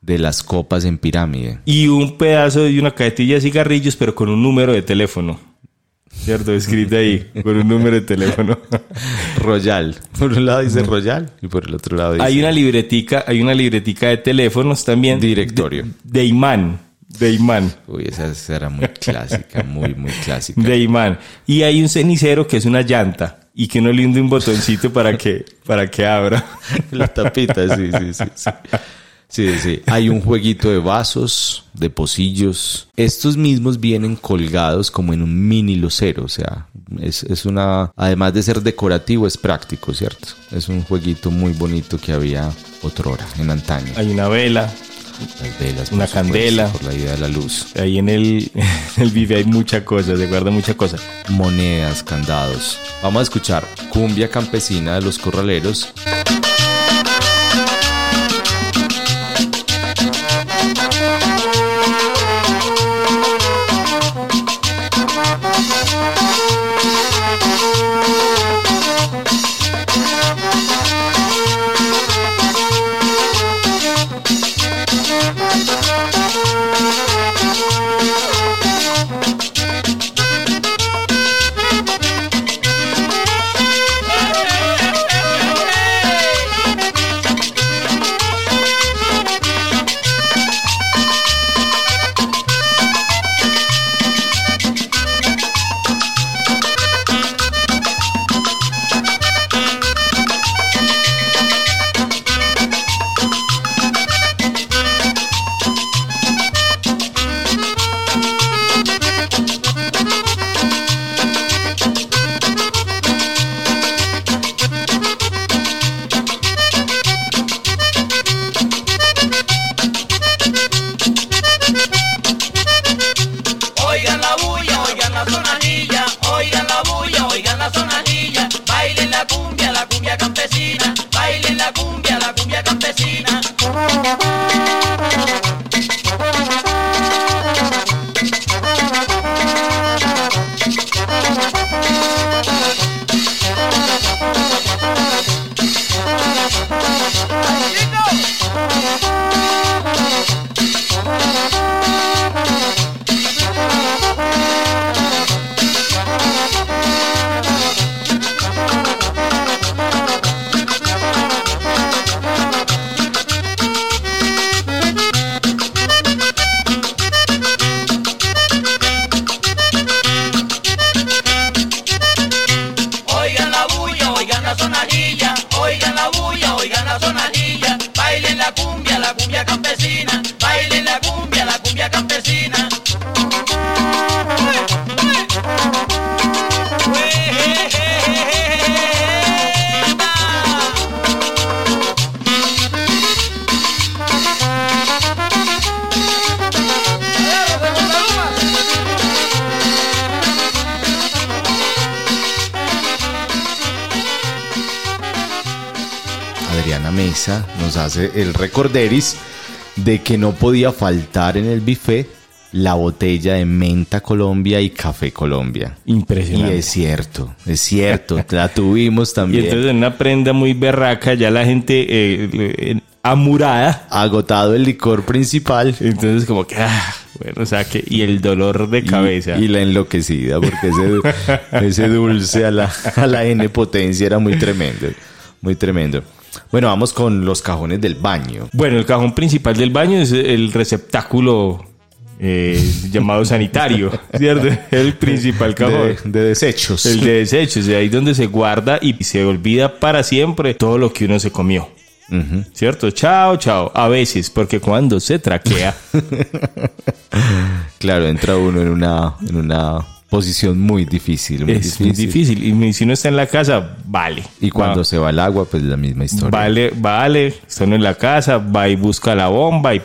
de las copas en pirámide. Y un pedazo de una cajetilla de cigarrillos, pero con un número de teléfono. ¿Cierto? Escrito ahí, con un número de teléfono. Royal. Por un lado dice Royal y por el otro lado dice hay una libretica, hay una libretica de teléfonos también. directorio. De, de imán. De imán. Uy, esa, esa era muy clásica, muy, muy clásica. De imán. Y hay un cenicero que es una llanta. y que uno le un botoncito para que, para que abra. La tapita, sí, sí, sí, sí. Sí, sí. Hay un jueguito de vasos, de pocillos. Estos mismos vienen colgados como en un mini lucero. O sea, es, es una. Además de ser decorativo, es práctico, ¿cierto? Es un jueguito muy bonito que había otrora, en antaño. Hay una vela, Las velas, una candela. Por la idea de la luz. ahí en el, en el vive hay mucha cosa, se guarda mucha cosa. Monedas, candados. Vamos a escuchar Cumbia Campesina de los Corraleros. Hace el recorderis de que no podía faltar en el buffet la botella de menta Colombia y café Colombia. Y Impresionante. es cierto, es cierto, la tuvimos Y también. entonces en una prenda muy berraca ya la gente eh, amurada. Agotado el licor principal Entonces como que, ah, bueno, o sea que, y el dolor de y- cabeza. Y, la enloquecida, porque ese, ese dulce a la, a la N potencia era muy tremendo, muy tremendo. Bueno, vamos con los cajones del baño. Bueno, el cajón principal del baño es el receptáculo eh, llamado sanitario, ¿cierto? El principal cajón. De, de desechos. El de desechos, de ahí donde se guarda y se olvida para siempre todo lo que uno se comió. ¿Cierto? Chao, chao. A veces, porque cuando se traquea, Claro, entra uno en una, en una posición muy difícil. Muy es difícil. difícil. Y si no está en la casa, vale. Y cuando se va el agua, pues la misma historia. Vale, vale. Está en la casa, va y busca la bomba y...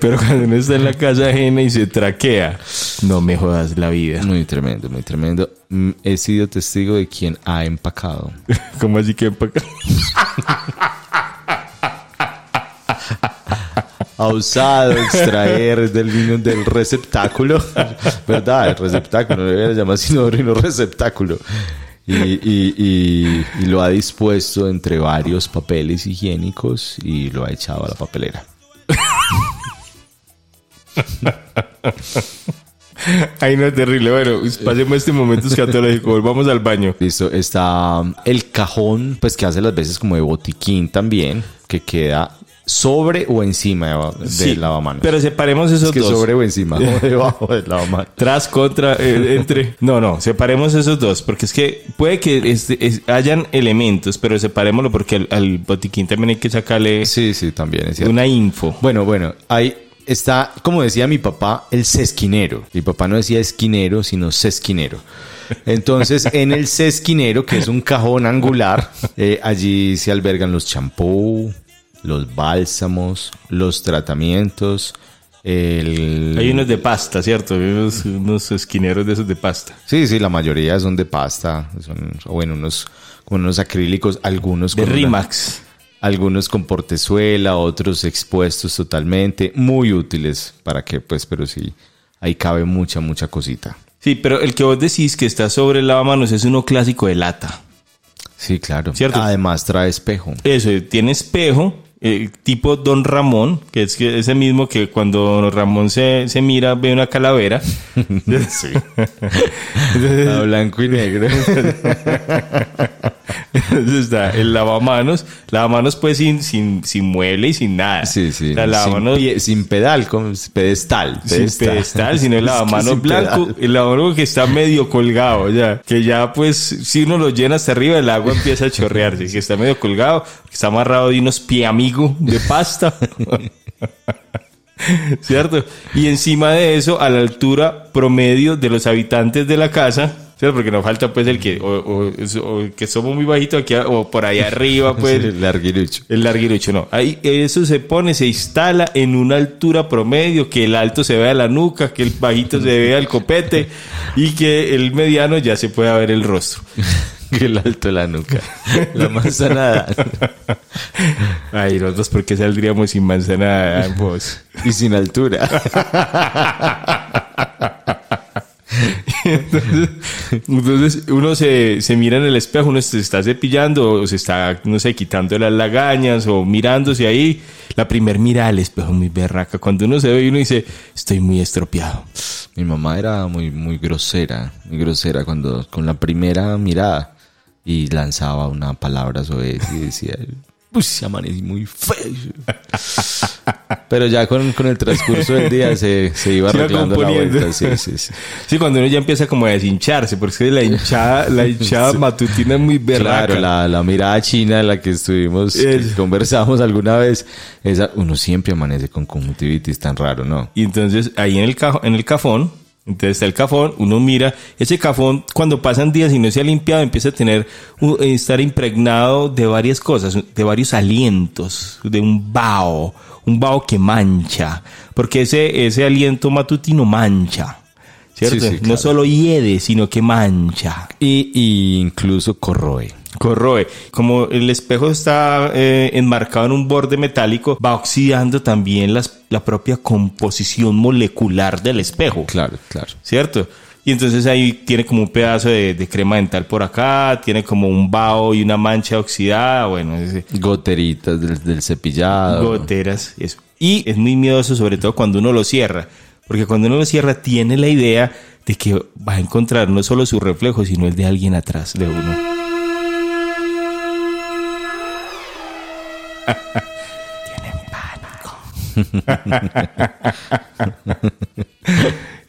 Pero cuando uno está en la casa ajena y se traquea, no me jodas la vida. Muy tremendo, muy tremendo. Mm, he sido testigo de quien ha empacado. ¿Cómo así que empacado? Ha usado extraer del vino del receptáculo. ¿Verdad? El receptáculo, no debería llamar sino vino receptáculo. Y, y- y- y lo ha dispuesto entre varios papeles higiénicos y lo ha echado a la papelera. Ay, no es terrible. Bueno, pasemos este momento escatológico. Volvamos al baño. Listo, está el cajón, pues que hace las veces como de botiquín también, que queda sobre o encima de- del Sí, lavamanos. Pero separemos esos es que dos. sobre o encima, o debajo del lavamanos. Tras, contra, eh, entre. No, no, separemos esos dos, porque es que puede que este- es- hayan elementos, pero separémoslo porque al, al botiquín también hay que sacarle Sí, sí, también es una info. Bueno, bueno, ahí está, como decía mi papá, el sesquinero. Mi papá no decía esquinero, sino sesquinero. Entonces, en el sesquinero, que es un cajón angular, eh, allí se albergan los champú, los bálsamos, los tratamientos, el... Hay unos de pasta, ¿cierto? Hay unos, unos esquineros de esos de pasta. Sí, sí, la mayoría son de pasta, son, o bueno, unos, con unos acrílicos, algunos De con una- Rimax. algunos con portezuela, otros expuestos totalmente, muy útiles para que, pues, pero sí, ahí cabe mucha, mucha cosita. Sí, pero el que vos decís que está sobre el lavamanos es uno clásico de lata. Sí, claro. ¿Cierto? Además trae espejo. Eso, tiene espejo, eh, tipo Don Ramón, que es que ese mismo que cuando Don Ramón se, se mira ve una calavera. sí. A blanco y negro. Entonces está el lavamanos, lavamanos pues sin, sin, sin mueble y sin nada. Sí, sí. La sin, lavamanos pie- sin pedal, con pedestal. sin pedestal, sino el lavamanos blanco, pedal. el lavamanos que está medio colgado ya, que ya pues si uno lo llena hasta arriba el agua empieza a chorrearse, que está medio colgado, que está amarrado de unos pie de pasta. ¿Cierto? Y encima de eso, a la altura promedio de los habitantes de la casa, ¿cierto? Porque nos falta pues el que, o, o- o que somos muy bajitos aquí, o por allá arriba, pues. Sí, larguirucho. El larguirucho, no. Ahí eso se pone, se instala en una altura promedio, que el alto se vea la nuca, que el bajito se vea el copete y que el mediano ya se pueda ver el rostro. Que el alto de la nuca. La manzanada. Ay, nosotros, ¿por qué saldríamos sin manzana vos? Y sin altura. Entonces, entonces uno se, se mira en el espejo, uno se está cepillando o se está, no sé, quitando las lagañas o mirándose ahí. La primer mirada al espejo es muy berraca. Cuando uno se ve y uno dice, estoy muy estropeado. Mi mamá era muy, muy grosera, muy grosera cuando, con la primera mirada y lanzaba una palabra sobre eso y decía, pues amanecí muy feo. Pero ya con, con el transcurso del día se, se iba Se iba arreglando la vuelta. Sí, sí, sí. Sí, cuando uno ya empieza como a deshincharse, porque la hinchada, la hinchada matutina es muy berraca. Claro, la, la mirada china de la que estuvimos, que conversamos alguna vez, esa, uno siempre amanece con conjuntivitis tan raro, ¿no? Y entonces ahí en el, cajo, en el cafón, entonces está el cafón, uno mira, ese cafón cuando pasan días y no se ha limpiado empieza a tener, eh, estar impregnado de varias cosas, de varios alientos, de un vaho, un vaho que mancha, porque ese, ese aliento matutino mancha, ¿cierto? Sí, sí, No solo hiede, sino que mancha. Y, y incluso corroe. Corroe. Como el espejo está eh, enmarcado en un borde metálico, va oxidando también las, la propia composición molecular del espejo. Claro, claro. ¿Cierto? Y entonces ahí tiene como un pedazo de, de crema dental por acá, tiene como un vaho y una mancha oxidada, bueno, ese- Goteritas del, del cepillado. goteras, eso. Y es muy miedoso, sobre todo cuando uno lo cierra, porque cuando uno lo cierra tiene la idea de que va a encontrar no solo su reflejo, sino el de alguien atrás de uno.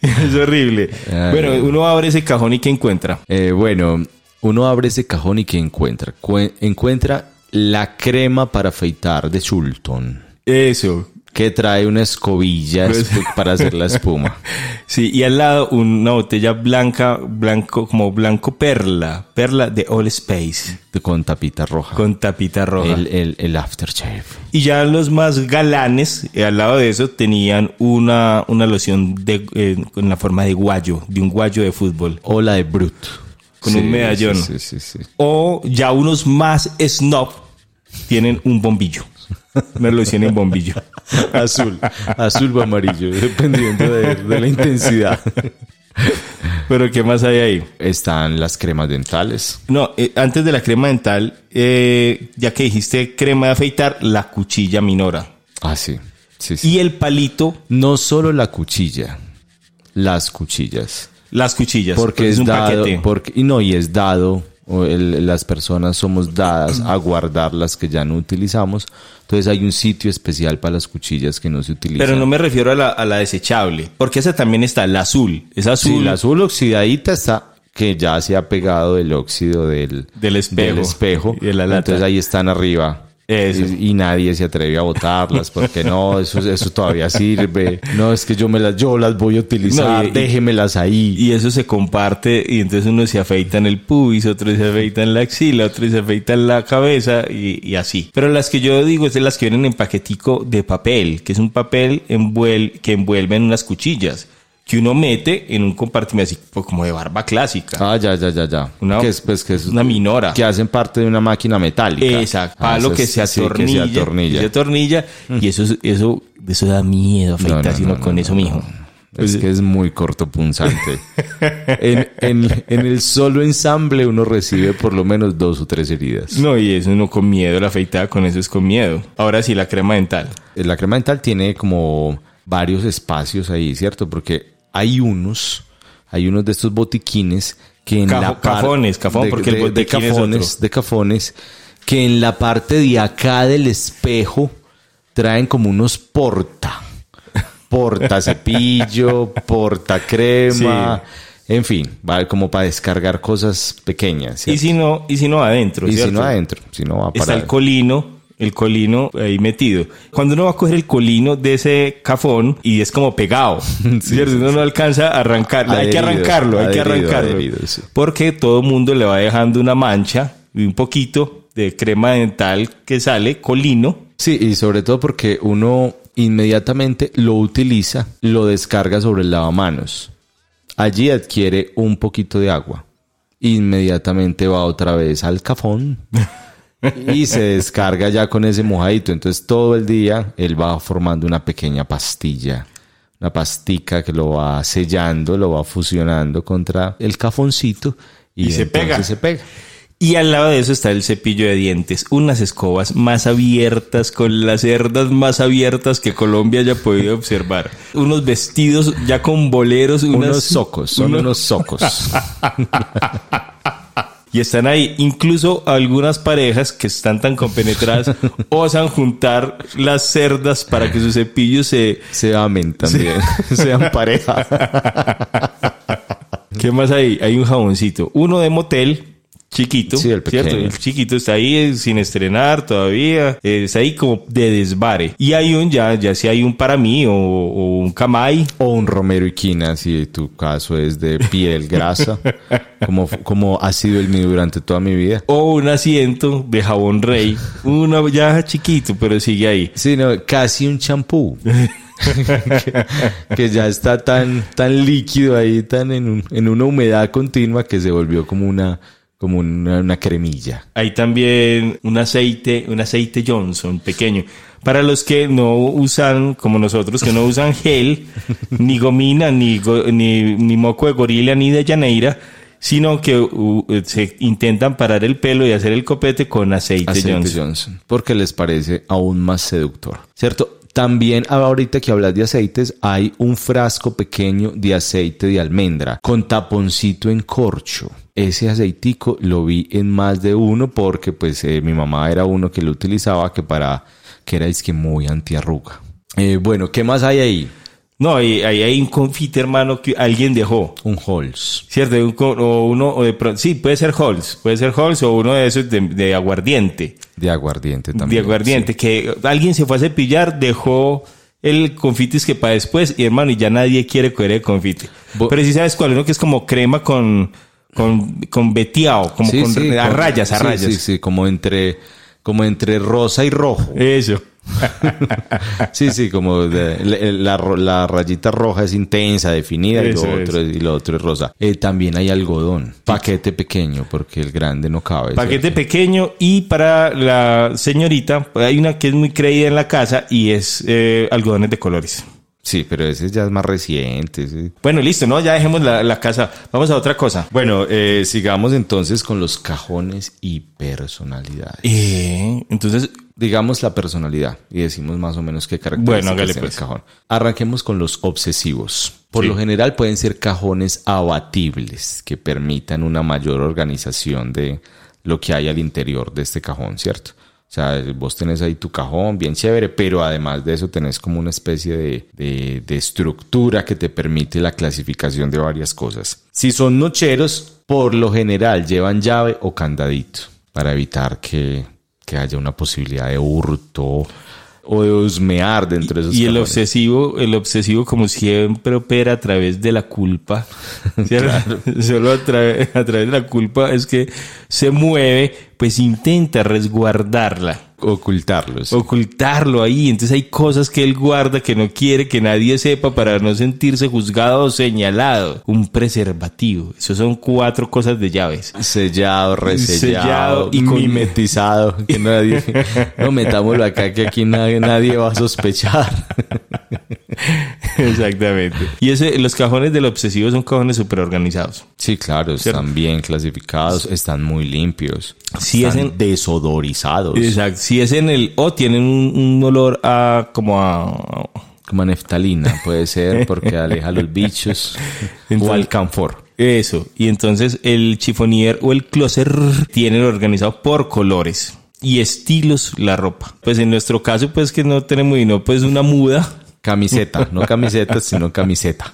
es horrible. Ay. Bueno, uno abre ese cajón y ¿qué encuentra? Eh, bueno, uno abre ese cajón y ¿qué encuentra? Cue- encuentra la crema para afeitar de Chulton, Eso. Que trae una escobilla Pues- para hacer la espuma. Sí, y al lado una botella blanca, blanco, como blanco perla, perla de All Space, Con tapita roja. con tapita roja. el, el, el aftershave. Y ya los más galanes, eh, al lado de eso, tenían una, una loción de, eh, con la forma de guayo, de un guayo de fútbol. O la de Brut. Con un medallón. Sí, sí. O ya unos más snob tienen un bombillo. Una loción en bombillo. Azul. Azul o amarillo, dependiendo de, de la intensidad. Pero ¿qué más hay ahí? Están las cremas dentales. No, eh, antes de la crema dental, eh, ya que dijiste crema de afeitar, la cuchilla minora. Ah, sí. sí, sí. Y el palito, no solo la cuchilla, las cuchillas. las cuchillas. Porque es, un dado, paquete. porque, y no, y es dado o el- las personas somos dadas a guardar las que ya no utilizamos. Entonces hay un sitio especial para las cuchillas que no se utilizan. Pero no me refiero a la, a la desechable, porque esa también está, la azul. Es azul. Sí, la azul oxidadita está que ya se ha pegado el óxido del, Del espejo. del espejo. Y de la lata. Entonces ahí están arriba. Eso. Y, y nadie se atreve a botarlas porque no, eso, eso todavía sirve. No, es que yo me las, yo las voy a utilizar, No, y- y- déjemelas ahí. Y eso se comparte y entonces uno se afeita en el pubis, otro se afeita en la axila, otro se afeita en la cabeza y, y así. Pero las que yo digo es de las que vienen en paquetico de papel, que es un papel envuel que envuelve en unas cuchillas que uno mete en un compartimiento así pues, como de barba clásica. Ah, ya, ya, ya, ya. Una- que es, pues, que es una minora. Que hacen parte de una máquina metálica. Exacto, Ah, palo que es- se sí, que atornilla, se atornilla. que se atornilla, y eso, es- eso, eso da miedo No, no, afeitarse uno no, con eso, mijo. Es que es muy cortopunzante. en, en, en el solo ensamble uno recibe por lo menos dos o tres heridas. No, y eso no con miedo, la afeitada con eso es con miedo. Ahora sí, la crema dental. La crema dental tiene como varios espacios ahí, ¿cierto? Porque hay unos, hay unos de estos botiquines que en la cafones, cafón, de- porque el de- de botiquín es cafones, otro. de cafones, que en la parte de acá del espejo traen como unos porta, porta cepillo, porta crema, en fin, va como para descargar cosas pequeñas. Y si no, y si no adentro, Y si no adentro, si no va Está para el colino, el colino ahí metido. Cuando uno va a coger el colino de ese cafón y es como pegado, ¿cierto? Uno no alcanza a arrancarlo, hay que Adherido, arrancarlo, hay que adherido, arrancarlo. adherido, sí. Porque todo el mundo le va dejando una mancha y un poquito de crema dental que sale, colino. Sí, y sobre todo porque uno inmediatamente lo utiliza, lo descarga sobre el lavamanos. Allí adquiere un poquito de agua. Inmediatamente va otra vez al cafón y se descarga ya con ese mojadito. Entonces todo el día él va formando una pequeña pastilla, una pastica que lo va sellando, lo va fusionando contra el cafoncito y, Y se pega. se pega. Y al lado de eso está el cepillo de dientes, unas escobas más abiertas, con las cerdas más abiertas que Colombia haya podido observar. Unos vestidos ya con boleros, unas- Unos socos, son unos- unos socos. Y están ahí. Incluso algunas parejas que están tan compenetradas osan juntar las cerdas para que su cepillo se... Se amen también, sean pareja. ¿Qué más hay? Hay un jaboncito. Uno de motel. Chiquito, Sí, el ¿cierto? El chiquito está ahí eh, sin estrenar todavía, eh, está ahí como de desvare. Y hay un ya, ya si hay un para mí o, o un camay, O un romero y quina, si tu caso es de piel grasa, como, como ha sido el mío durante toda mi vida. o un asiento de jabón rey, uno ya chiquito, pero sigue ahí. Sí, no, casi un champú. que, que ya está tan, tan líquido ahí, tan en, un- en una humedad continua que se volvió como una, como una, una cremilla. Hay también un aceite, un aceite Johnson pequeño. Para los que no usan, como nosotros, que no usan gel, ni gomina, ni, go- ni, ni moco de gorila, ni de llaneira, sino que uh, se intentan parar el pelo y hacer el copete con aceite, Aceite Johnson. Johnson. Porque les parece aún más seductor. ¿Cierto? También ahorita que hablas de aceites, hay un frasco pequeño de aceite de almendra con taponcito en corcho. Ese aceitico lo vi en más de uno porque pues eh, mi mamá era uno que lo utilizaba que para que era es que muy antiarruga. Eh, bueno, ¿qué más hay ahí? No, ahí ahí hay un confite, hermano, que alguien dejó. Un Halls. ¿Cierto? Un o uno, o de pronto, sí, puede ser Halls, puede ser Halls o uno de esos de, de aguardiente. De aguardiente de también. aguardiente, que alguien se fue a cepillar, dejó el confites que para después, y hermano, y ya nadie quiere coger el confite. Bo- Pero si sabes cuál, uno que es como crema con, con, con veteado, como Sí, con, sí, a rayas, a sí, rayas. Sí, sí, como entre, como entre rosa y rojo. Eso. Sí, sí, como de- la, rayita roja es intensa, definida, y lo, otro, es- y lo otro es rosa. Eh, también hay algodón, paquete pequeño, porque el grande no cabe. Paquete pequeño y para la señorita, hay una que es muy creída en la casa y es eh, algodones de colores. Sí, pero ese ya es más reciente. sí. Bueno, listo, ¿no? Ya dejemos la, la casa. Vamos a otra cosa. Bueno, eh, sigamos entonces con los cajones y personalidades. Eh, entonces, digamos la personalidad y decimos más o menos qué características Bueno, tiene pues. el cajón. Arranquemos con los obsesivos. Por Sí. lo general pueden ser cajones abatibles que permitan una mayor organización de lo que hay al interior de este cajón, ¿cierto? O sea, vos tenés ahí tu cajón bien chévere, pero además de eso tenés como una especie de, de- de estructura que te permite la clasificación de varias cosas. Si son nocheros, por lo general llevan llave o candadito para evitar que, que haya una posibilidad de hurto o de husmear dentro de esos Y el cajones. obsesivo, el obsesivo como siempre opera a través de la culpa. Solo a, través- a través de la culpa es que se mueve, pues intenta resguardarla, Ocultarlos. ocultarlo ahí. Entonces hay cosas que él guarda que no quiere que nadie sepa para no sentirse juzgado o señalado. Un preservativo. Eso son cuatro cosas de llaves. Sellado, resellado Sellado y con- mimetizado. Que nadie, no metámoslo acá que aquí nadie, nadie va a sospechar. Exactamente. Y ese, los cajones del obsesivo son cajones súper organizados. Sí, claro, están bien clasificados, están muy limpios. Sí, están es en- desodorizados. Exacto. Si es en el O, tienen un, un olor a como a Como a neftalina, puede ser, porque aleja los bichos. o Entonces- alcanfor. eso. Y entonces el chifonier o el closer tienen organizado por colores y estilos la ropa. Pues en nuestro caso, pues que no tenemos y no pues una muda. Camiseta, no camiseta, sino camiseta.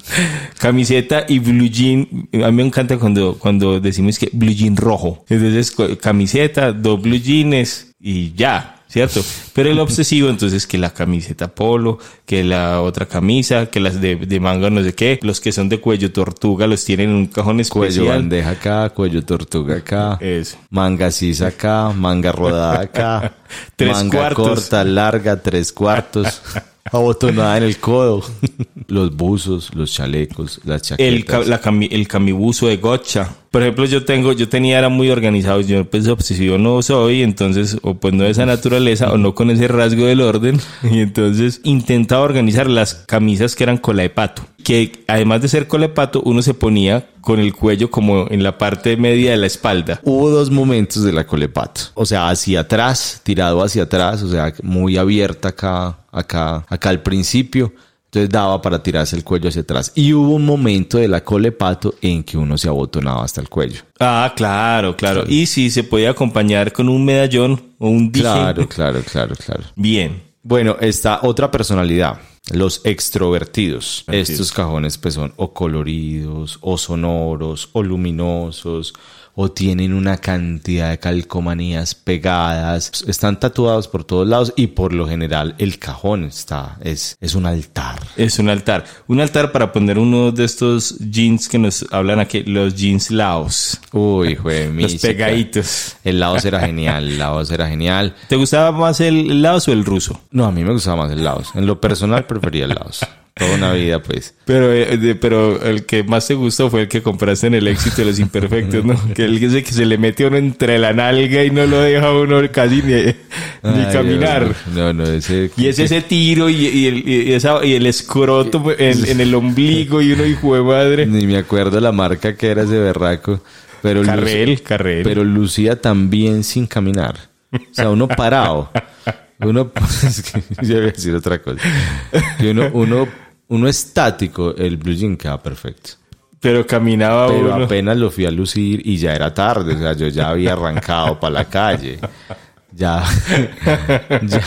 Camiseta y blue jean. A mí me encanta cuando, cuando decimos que blue jean rojo. Entonces, camiseta, dos blue jeans y ya. ¿Cierto? Pero el obsesivo, entonces, que la camiseta polo, que la otra camisa, que las de, de manga no sé qué, los que son de cuello tortuga los tienen en un cajón especial. Cuello bandeja acá, cuello tortuga acá. Eso. Manga sisa acá, manga rodada acá. Tres manga cuartos. corta, larga, tres cuartos. Abotonada en el codo. los buzos, los chalecos, las chaquetas. el, ca- la cami- el camibuzo de gocha. Por ejemplo, yo tengo, yo tenía, era muy organizado, yo pues obsesivo no soy, entonces, o pues no de esa naturaleza, o no con ese rasgo del orden, y entonces intentaba organizar las camisas que eran cola de pato, que además de ser cola de pato, uno se ponía con el cuello como en la parte media de la espalda. Hubo dos momentos de la colepato. O sea, hacia atrás, tirado hacia atrás, o sea, muy abierta acá, acá, acá al principio. Entonces daba para tirarse el cuello hacia atrás. Y hubo un momento de la colepato en que uno se abotonaba hasta el cuello. Ah, claro, claro. Y sí, se podía acompañar con un medallón o un dije. Claro, claro, claro, claro. Bien. Bueno, esta otra personalidad, los extrovertidos. Estos es. cajones pues son o coloridos, o sonoros, o luminosos, o tienen una cantidad de calcomanías pegadas. Están tatuados por todos lados y por lo general el cajón está, es, es un altar. Es un altar. Un altar para poner uno de estos jeans que nos hablan aquí, los jeans laos. Uy, jue, Los pegaditos. El Laos era genial, el Laos era genial. ¿Te gustaba más el laos o el ruso? No, a mí me gustaba más el Laos. En lo personal prefería el Laos. Toda una vida, pues. Pero, eh, de- pero el que más te gustó fue el que compraste en el éxito de los imperfectos, ¿no? que el que que se le mete uno entre la nalga y no lo deja uno casi ni, ni Ay, caminar. No, no, ese. Y es ese tiro y, y el, y esa- y el escroto en, en el ombligo y uno hijo de madre. Ni me acuerdo la marca que era ese berraco. Pero Carrel, luc- Carrel. Pero lucía también sin caminar. O sea, uno parado. Uno. Es que yo iba a decir otra cosa. Y uno, uno, uno estático, el blue jean queda perfecto. Pero caminaba Pero uno. apenas lo fui a lucir y ya era tarde. O sea, yo ya había arrancado para la calle. Ya, ya,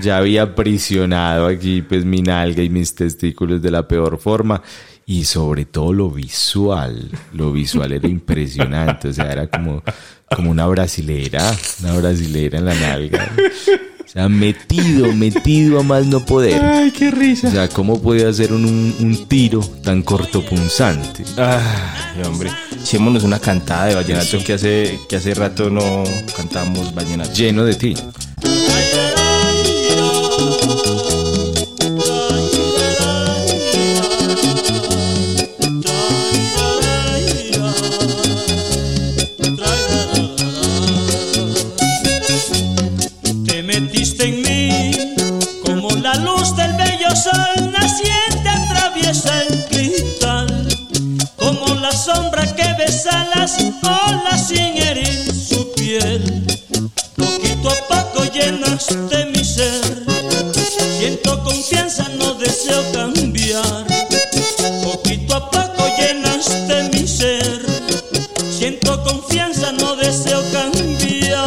ya había aprisionado aquí pues mi nalga y mis testículos de la peor forma. Y sobre todo lo visual. Lo visual era impresionante. O sea, era como, como una brasilera. Una brasilera en la nalga. Sea, metido, metido a más no poder. Ay, qué risa. O sea, ¿cómo puede hacer un, un, un tiro tan cortopunzante? Ay, hombre. Echémonos una cantada de vallenato que hace, que hace rato no cantamos vallenato. Lleno de ti. Las olas sin herir su piel. Poquito a poco llena llenaste mi ser. Siento confianza, no deseo cambiar. Poquito a poco llenaste mi ser. Siento confianza, no deseo cambiar.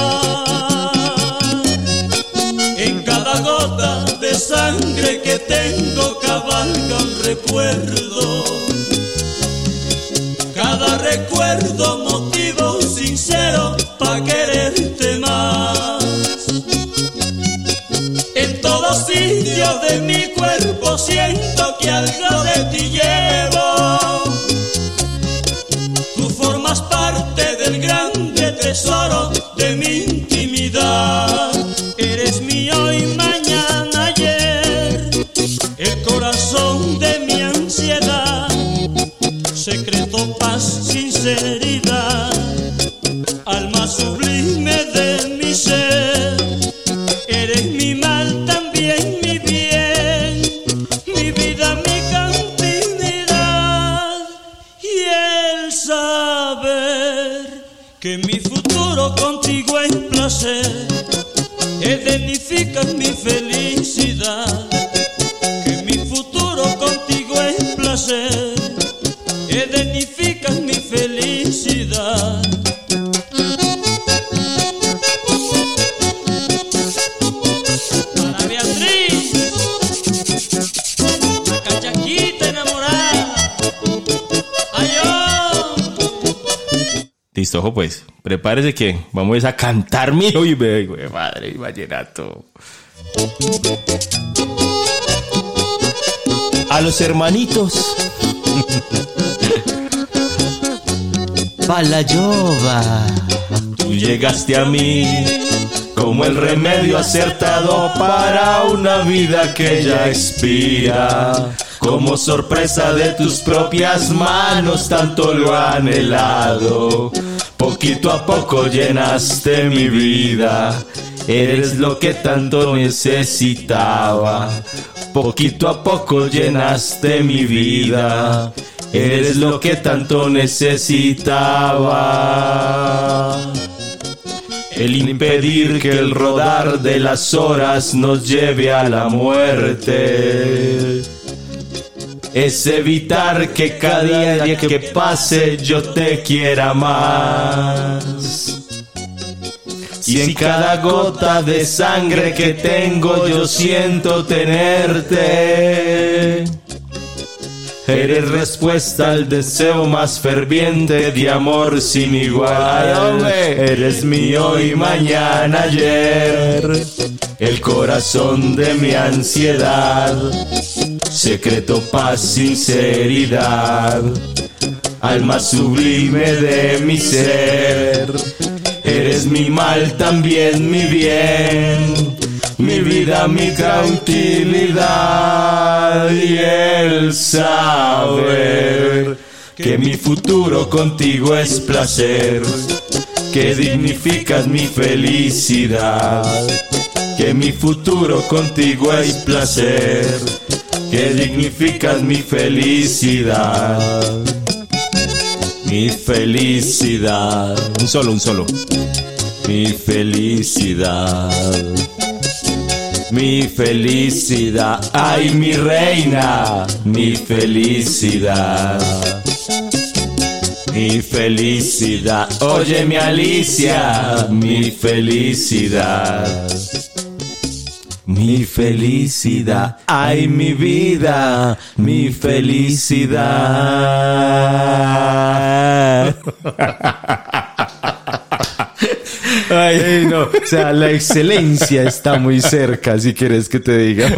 En cada gota de sangre que tengo cabalga un recuerdo. Cuerpo siento que algo de ti llevo. Tú formas parte del grande tesoro ojo pues. Prepárese que vamos a cantar mi y me güey, madre, y vallenato. A los hermanitos. Palayova. Tú llegaste a mí como el remedio acertado para una vida que ya expira. Como sorpresa de tus propias manos, tanto lo anhelado. Poquito a poco llenaste mi vida. Eres lo que tanto necesitaba. Poquito a poco llenaste mi vida. Eres lo que tanto necesitaba. El impedir que el rodar de las horas nos lleve a la muerte. Es evitar que cada día que pase yo te quiera más. Y en cada gota de sangre que tengo yo siento tenerte. Eres respuesta al deseo más ferviente de amor sin igual. Eres mi hoy, mañana, ayer. El corazón de mi ansiedad. Secreto, paz, sinceridad. Alma sublime de mi ser. Eres mi mal, también mi bien. Mi vida, mi tranquilidad y el saber que mi futuro contigo es placer, que dignificas mi felicidad, que mi futuro contigo es placer, que dignificas mi felicidad, mi felicidad. Un solo, un solo. Mi felicidad. Mi felicidad, ay mi reina, mi felicidad. Mi felicidad, oye mi Alicia, mi felicidad. Mi felicidad, ay mi vida, mi felicidad. Ay, no, o sea, la excelencia está muy cerca, si quieres que te diga.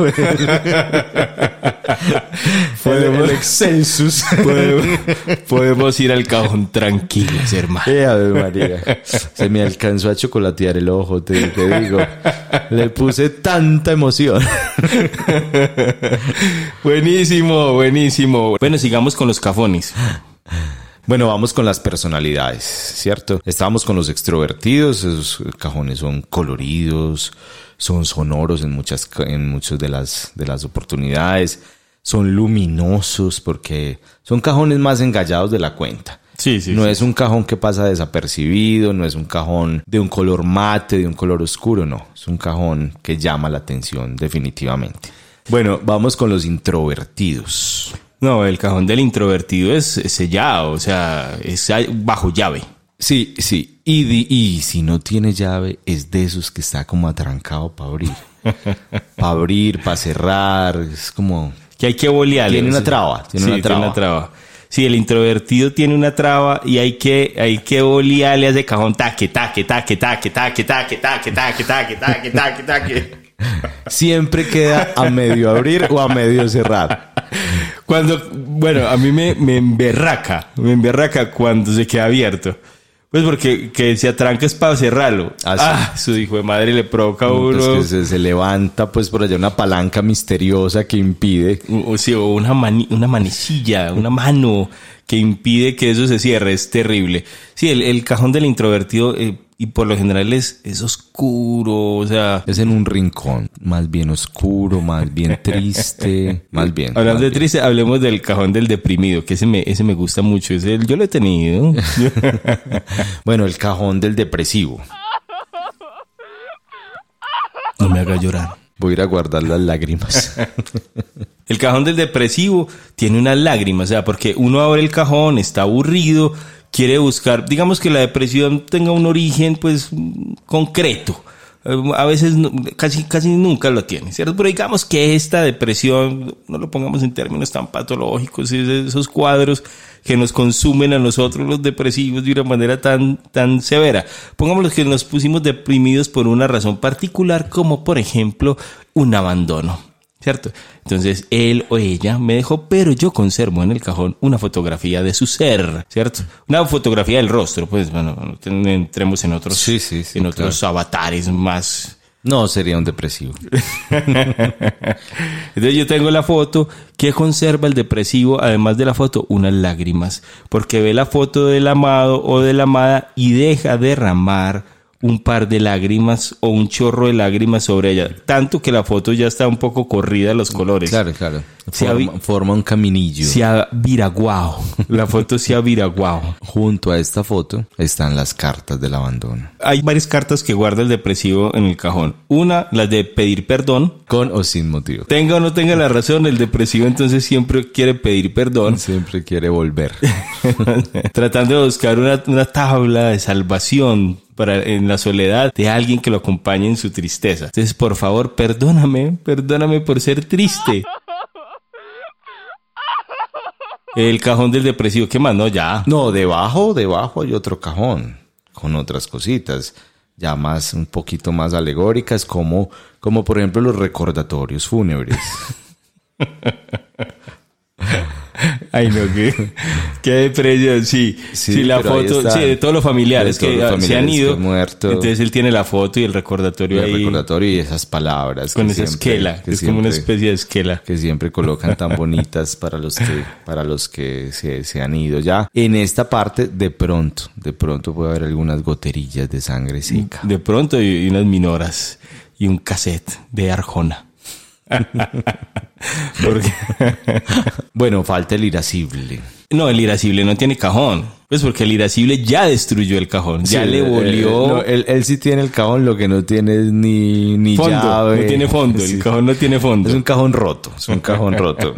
podemos, el. Podemos, podemos ir al cajón tranquilos, hermano. Eh, María. Se me alcanzó a chocolatear el ojo, te, te digo. Le puse tanta emoción. buenísimo, buenísimo. Bueno, sigamos con los cafones. Bueno, vamos con las personalidades, ¿cierto? Estábamos con los extrovertidos, esos cajones son coloridos, son sonoros en muchas, en muchas de las, de las oportunidades, son luminosos porque son cajones más engallados de la cuenta. Sí, sí, no sí. es un cajón que pasa desapercibido, no es un cajón de un color mate, de un color oscuro, no. Es un cajón que llama la atención definitivamente. Bueno, vamos con los introvertidos. No, el cajón del introvertido es sellado, o sea, es bajo llave. Sí, sí. Y, di- y si no tiene llave, es de esos que está como atrancado para abrir. para abrir, para cerrar. Es como. Que hay que bolearle. Tiene una traba, tiene sí, una traba. traba. Sí, el introvertido tiene una traba y hay que, hay que bolearle a ese cajón taque, taque, taque, taque, taque, taque, taque, taque, taque, taque, taque, taque. Siempre queda a medio abrir o a medio cerrar. Cuando, bueno, a mí me, me emberraca, me emberraca cuando se queda abierto. Pues porque que se atranca es para cerrarlo. Ah, sí. Ah, su hijo de madre le provoca a uno. Entonces que se, se levanta pues por allá una palanca misteriosa que impide. o, o una, mani- una manecilla, una mano que impide que eso se cierre, es terrible. Sí, el, el cajón del introvertido, eh, y por lo general es, es oscuro, o sea... Es en un rincón, más bien oscuro, más bien triste, más bien. Hablando más de bien. triste, hablemos del cajón del deprimido, que ese me, ese me gusta mucho. Ese, yo lo he tenido. Bueno, el cajón del depresivo. no me haga llorar. Voy a ir a guardar las lágrimas. El cajón del depresivo tiene unas lágrimas, o sea, porque uno abre el cajón, está aburrido, quiere buscar, digamos que la depresión tenga un origen, pues, concreto. Eh, A veces casi, casi nunca lo tiene. Pero digamos que esta depresión, no lo pongamos en términos tan patológicos, es- esos cuadros que nos consumen a nosotros los depresivos de una manera tan, tan severa. Pongámoslo que nos pusimos deprimidos por una razón particular, como por ejemplo un abandono. ¿Cierto? Entonces él o ella me dejó, pero yo conservo en el cajón una fotografía de su ser, ¿cierto? Una fotografía del rostro, pues bueno, entremos en otros, Sí, sí, sí, en otros avatares más. No, sería un depresivo. Entonces yo tengo la foto que conserva el depresivo, además de la foto, unas lágrimas, porque ve la foto del amado o de la amada y deja derramar un par de lágrimas o un chorro de lágrimas sobre ella, tanto que la foto ya está un poco corrida los colores. Claro, claro. Forma, forma un caminillo. se ha viraguado. La foto se ha viraguado. Junto a esta foto están las cartas del abandono. Hay varias cartas que guarda el depresivo en el cajón. Una, la de pedir perdón. Con o sin motivo. Tenga o no tenga la razón, el depresivo entonces siempre quiere pedir perdón. Siempre quiere volver. Tratando de buscar una, una tabla de salvación para en la soledad de alguien que lo acompañe en su tristeza. Entonces, por favor, perdóname, perdóname por ser triste. El cajón del depresivo, ¿qué más? No, ya. No, debajo, debajo hay otro cajón con otras cositas ya más un poquito más alegóricas como como por ejemplo los recordatorios fúnebres. Ay, no, qué, qué depresión, sí. Sí, Sí, la foto, sí, de todos los familiares todos que los ah, se han familiares ido. muerto. Entonces él tiene la foto y el recordatorio el ahí. recordatorio y esas palabras Con esa siempre- esquela, que es como una siempre- especie de esquela. que siempre colocan tan bonitas para los que para los que se, se han ido ya en esta parte de pronto de pronto puede haber algunas goterillas de sangre seca De pronto y, y unas minoras y un cassette de Arjona. Porque, bueno falta el irascible no, el irascible no tiene cajón. Pues porque el irascible ya destruyó el cajón. Ya le eh, volvió no, él, él sí tiene el cajón lo que no tiene es ni ni fondo. llave No tiene fondo. Sí. El cajón no tiene fondo. es un cajón roto es un cajón roto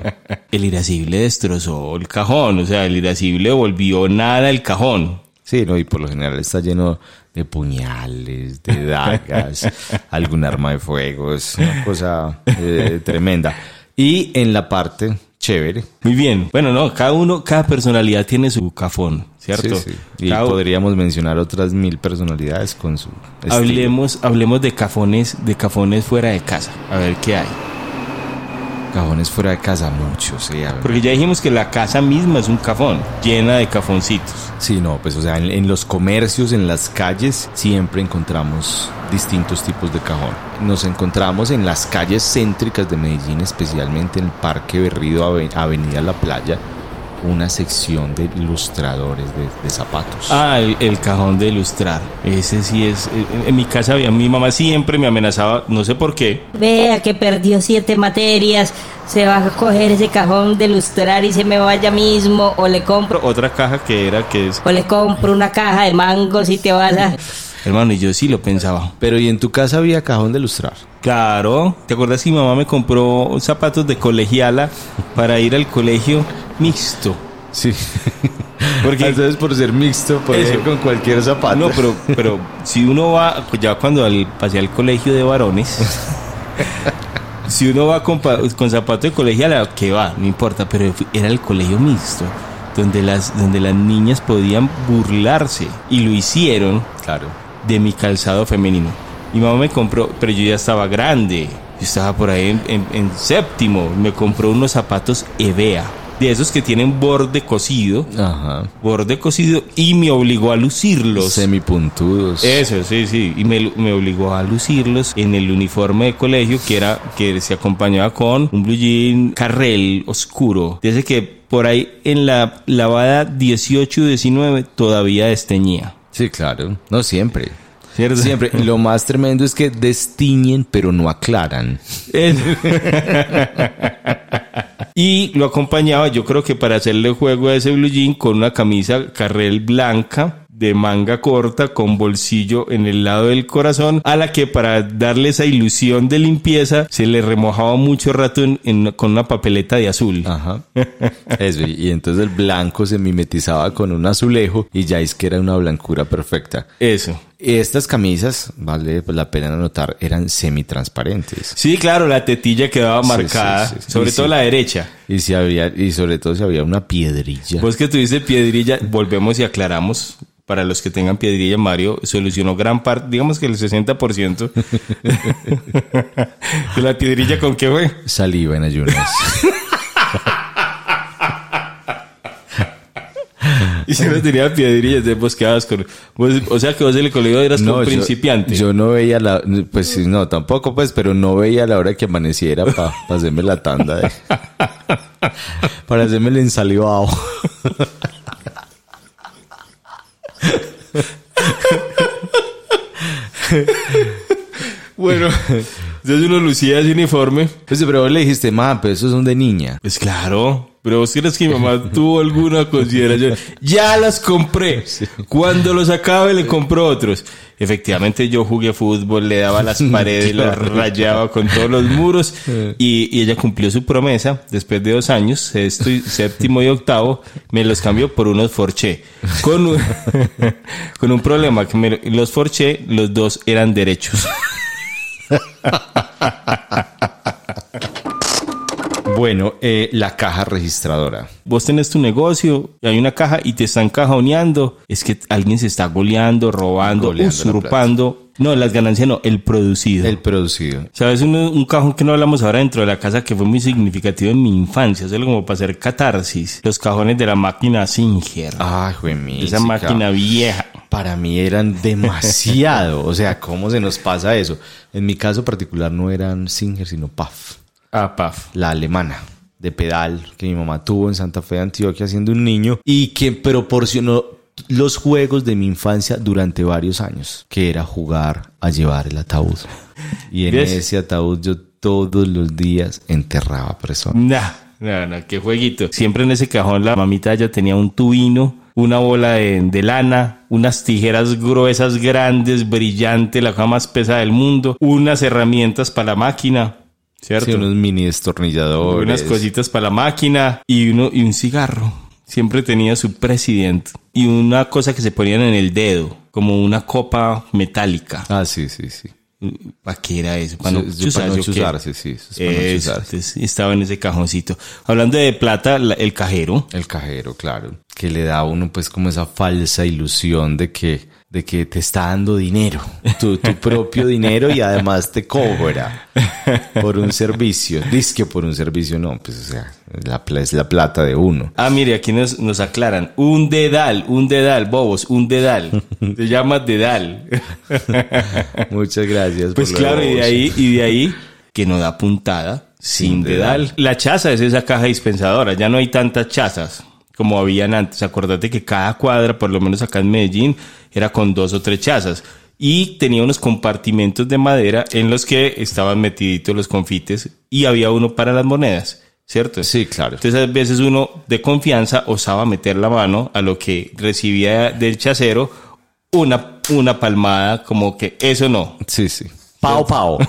El irascible destrozó el cajón. O sea, el irascible volvió nada el cajón. Sí, no, y por lo general está lleno de puñales, de dagas, algún arma de fuego, es una cosa eh, tremenda. Y en la parte chévere, Muy bien. Bueno, no, cada uno, cada personalidad tiene su cafón, ¿cierto? sí, sí. y Cada- podríamos mencionar otras mil personalidades con su estilo. hablemos, hablemos de cafones, de cafones fuera de casa. A ver qué hay. Cajones fuera de casa, muchos, sí. a ver. Porque ya dijimos que la casa misma es un cafón, llena de cafoncitos. Sí, no, pues o sea, en, en los comercios, en las calles, siempre encontramos distintos tipos de cajón. Nos encontramos en las calles céntricas de Medellín, especialmente en el Parque Berrido, Ave- Avenida La Playa, una sección de ilustradores de, de zapatos. Ah, el, el cajón de ilustrar. Ese sí es. En, en mi casa había mi mamá siempre me amenazaba, no sé por qué. Vea que perdió siete materias. Se va a coger ese cajón de ilustrar y se me vaya mismo. O le compro. Otra caja que era que es. O le compro una caja de mangos y te vas a. Hermano, y yo sí lo pensaba. Pero ¿y en tu casa había cajón de ilustrar? Claro, ¿te acuerdas que mi mamá me compró zapatos de colegiala para ir al colegio mixto? Sí. Porque- Entonces por ser mixto puede Eso. ir con cualquier zapato. No, pero, pero si uno va, ya cuando al, pasé al colegio de varones, si uno va con, con zapato de colegiala, que va, no importa, pero era el colegio mixto, donde las, donde las niñas podían burlarse y lo hicieron Claro. De mi calzado femenino. Mi mamá me compró, pero yo ya estaba grande. Yo estaba por ahí en, en- en séptimo. Me compró unos zapatos Evea. De esos que tienen borde cosido. Ajá. Borde cosido. Y me obligó a lucirlos. Semipuntudos. Eso, sí, sí. Y me, me obligó a lucirlos en el uniforme de colegio que era que se acompañaba con un blue jean carrel oscuro. Desde que por ahí en la lavada 18-19 todavía desteñía. Sí, claro. No siempre. ¿Cierto? Siempre. Lo más tremendo es que destiñen, pero no aclaran. Y lo acompañaba, yo creo que para hacerle juego a ese blue jean con una camisa carrel blanca de manga corta con bolsillo en el lado del corazón a la que para darle esa ilusión de limpieza se le remojaba mucho rato en- en- con una papeleta de azul. Ajá. Eso, y entonces el blanco se mimetizaba con un azulejo y ya es que era una blancura perfecta. Eso. Estas camisas, vale la pena notar, eran semitransparentes. Sí, claro, la tetilla quedaba marcada, sí, sí. sobre Y todo sí. la derecha. Y si había, y sobre todo si había una piedrilla. Vos que tuviste piedrilla, volvemos y aclaramos. Para los que tengan piedrilla, Mario solucionó gran parte, digamos que el 60%. de la piedrilla, ¿con qué fue? Saliva en ayunas. Y si no tenía piedrilla, entonces vos quedabas con... vos- o sea que vos en el colegio eras como yo- principiante. Yo, no veía la, pues no, tampoco pues, pero no veía la hora que amaneciera para hacerme la tanda de, para hacerme el ensalivado. Bueno, entonces uno lucía ese uniforme. Pues, pero vos le dijiste, ma, pero esos son de niña. Pues claro, pero vos crees que mi mamá tuvo alguna consideración. Ya las compré. Cuando los acabe le compró otros. Efectivamente yo jugué fútbol, le daba las paredes, las rayaba con todos los muros y, y ella cumplió su promesa. Después de dos años, sexto y- séptimo y octavo, me los cambió por unos Forché. Con un, con un problema, que me- los Forché, los dos eran derechos. Bueno, eh, la caja registradora. Vos tenés tu negocio y hay una caja y te están cajoneando. Es que alguien se está goleando, robando, Goleando la usurpando. No, las ganancias no, el producido. El producido. ¿Sabes? Un, un cajón que no hablamos ahora dentro de la casa que fue muy significativo en mi infancia. Solo como para hacer catarsis. Los cajones de la máquina Singer. Ay, güey, Esa máquina vieja. Para mí eran demasiado. o sea, ¿cómo se nos pasa eso? En mi caso particular no eran Singer, sino PAF. Ah, paf. la alemana de pedal que mi mamá tuvo en Santa Fe de Antioquia siendo un niño y que proporcionó los juegos de mi infancia durante varios años, que era jugar a llevar el ataúd. Y en ¿Ves? ese ataúd yo todos los días enterraba personas. Nah, no, no, qué jueguito. Siempre en ese cajón la mamita ya tenía un tubino, una bola de, de lana, unas tijeras gruesas, grandes, brillantes, la cosa más pesada del mundo, unas herramientas para la máquina, ¿cierto? Sí, unos mini destornilladores. unas cositas para la máquina y uno y un cigarro. Siempre tenía su presidente y una cosa que se ponían en el dedo, como una copa metálica. Ah, sí, sí, sí. ¿Para qué era eso? Para no eso para no chuzarse, sí, eso es para no chuzarse. estaba en ese cajoncito. Hablando de plata, la- el cajero. El cajero, claro. Que le da a uno pues como esa falsa ilusión de que, de que te está dando dinero. Tu, tu propio dinero y además te cobra por un servicio. Dice que por un servicio no, pues o sea, la, es la plata de uno. Ah, mire, aquí nos, nos aclaran. Un dedal, un dedal, bobos, un dedal. Se llama dedal. Muchas gracias. Pues por claro, y de ahí, y de ahí que no da puntada sin Sin dedal. La chaza es esa caja dispensadora, ya no hay tantas chazas. Como habían antes. Acordate que cada cuadra, por lo menos acá en Medellín, era con dos o tres chazas. Y tenía unos compartimentos de madera en los que estaban metiditos los confites y había uno para las monedas, ¿cierto? Sí, claro. Entonces a veces uno de confianza osaba meter la mano a lo que recibía del chacero una, una palmada como que eso no. Sí, sí. Pao, pao.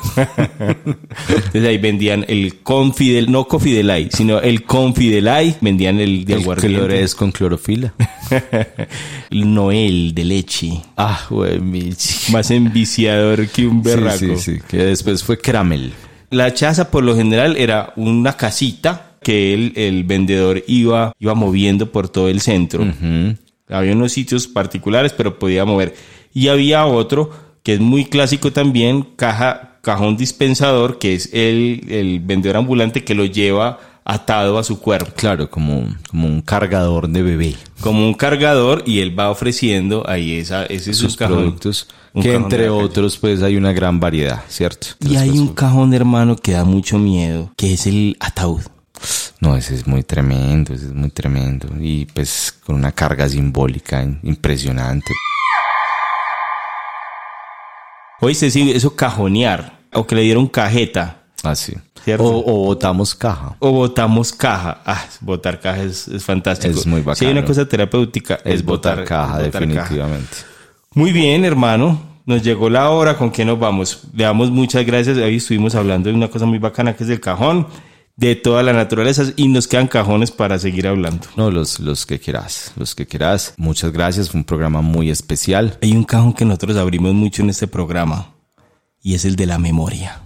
Entonces ahí vendían el confidel, no confidelay, sino el confidelay, vendían el de El aguardiente. clores con clorofila. El Noel de leche. Ah, güey. Más enviciador que un berraco. Sí, sí, sí. Que después fue Cramel. La chaza por lo general era una casita que el, el vendedor iba, iba moviendo por todo el centro. Había unos sitios particulares, pero podía mover. Y había otro que es muy clásico también, caja, cajón dispensador, que es el, el vendedor ambulante que lo lleva atado a su cuerpo. Claro, como, como un cargador de bebé. Como un cargador y él va ofreciendo ahí esa, ese es Sus cajón. productos. Que entre otros, pues hay una gran variedad, ¿cierto? Y hay un cajón, hermano, que da mucho miedo, que es el ataúd. No, ese es muy tremendo, ese es muy tremendo. Y pues con una carga simbólica in- impresionante. Oíste, sí, eso cajonear, o que le dieron cajeta, Así. ¿Cierto? O, o botamos caja. o botamos caja. Ah, botar caja es, es fantástico. Es muy Si hay una bacano. cosa terapéutica, es, Es botar, botar caja, botar caja. definitivamente. Muy bien, hermano. Nos llegó la hora, ¿con qué nos vamos? Le damos muchas gracias. Hoy estuvimos hablando de una cosa muy bacana que es el cajón, de toda la naturaleza, y nos quedan cajones para seguir hablando. No, los, los que quieras, los que quieras. Muchas gracias, fue un programa muy especial. Hay un cajón que nosotros abrimos mucho en este programa, y es el de la memoria.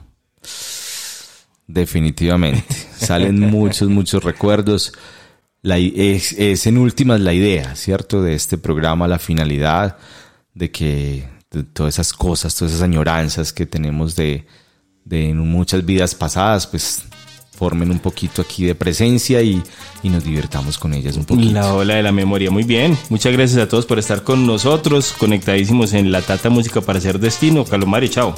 Definitivamente. Salen muchos, muchos recuerdos. La, es, es en últimas la idea, ¿cierto? De este programa, la finalidad de que de todas esas cosas, todas esas añoranzas que tenemos de, de muchas vidas pasadas, pues formen un poquito aquí de presencia y, y nos divirtamos con ellas un poquito. La ola de la memoria, muy bien. Muchas gracias a todos por estar con nosotros, conectadísimos en la Tata Música para hacer destino. Calomari, chao.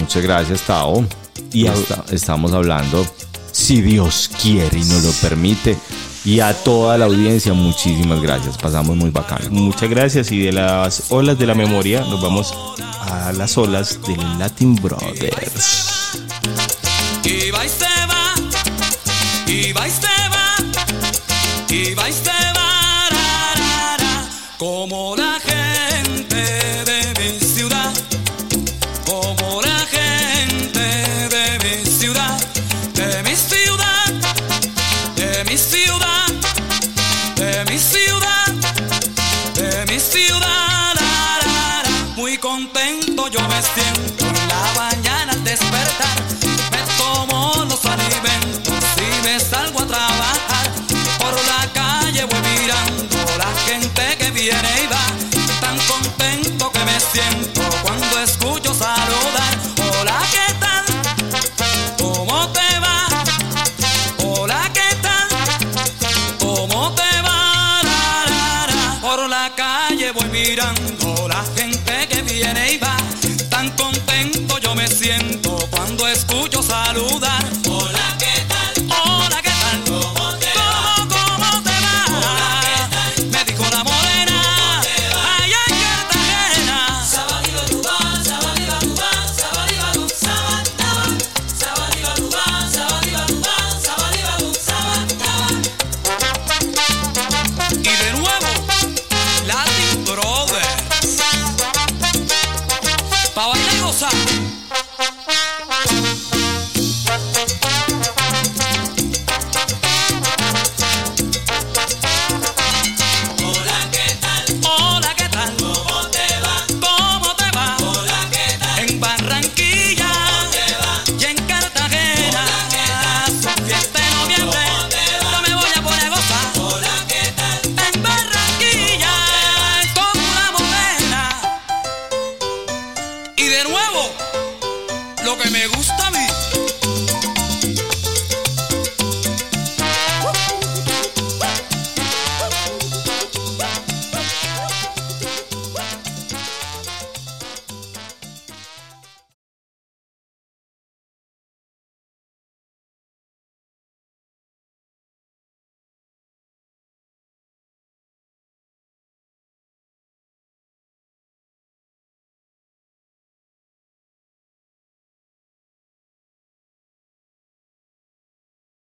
Muchas gracias, Tao. Y estamos hablando, si Dios quiere y nos lo permite. Y a toda la audiencia, muchísimas gracias. Pasamos muy bacano. Muchas gracias y de las olas de la memoria nos vamos a las olas del Latin Brothers.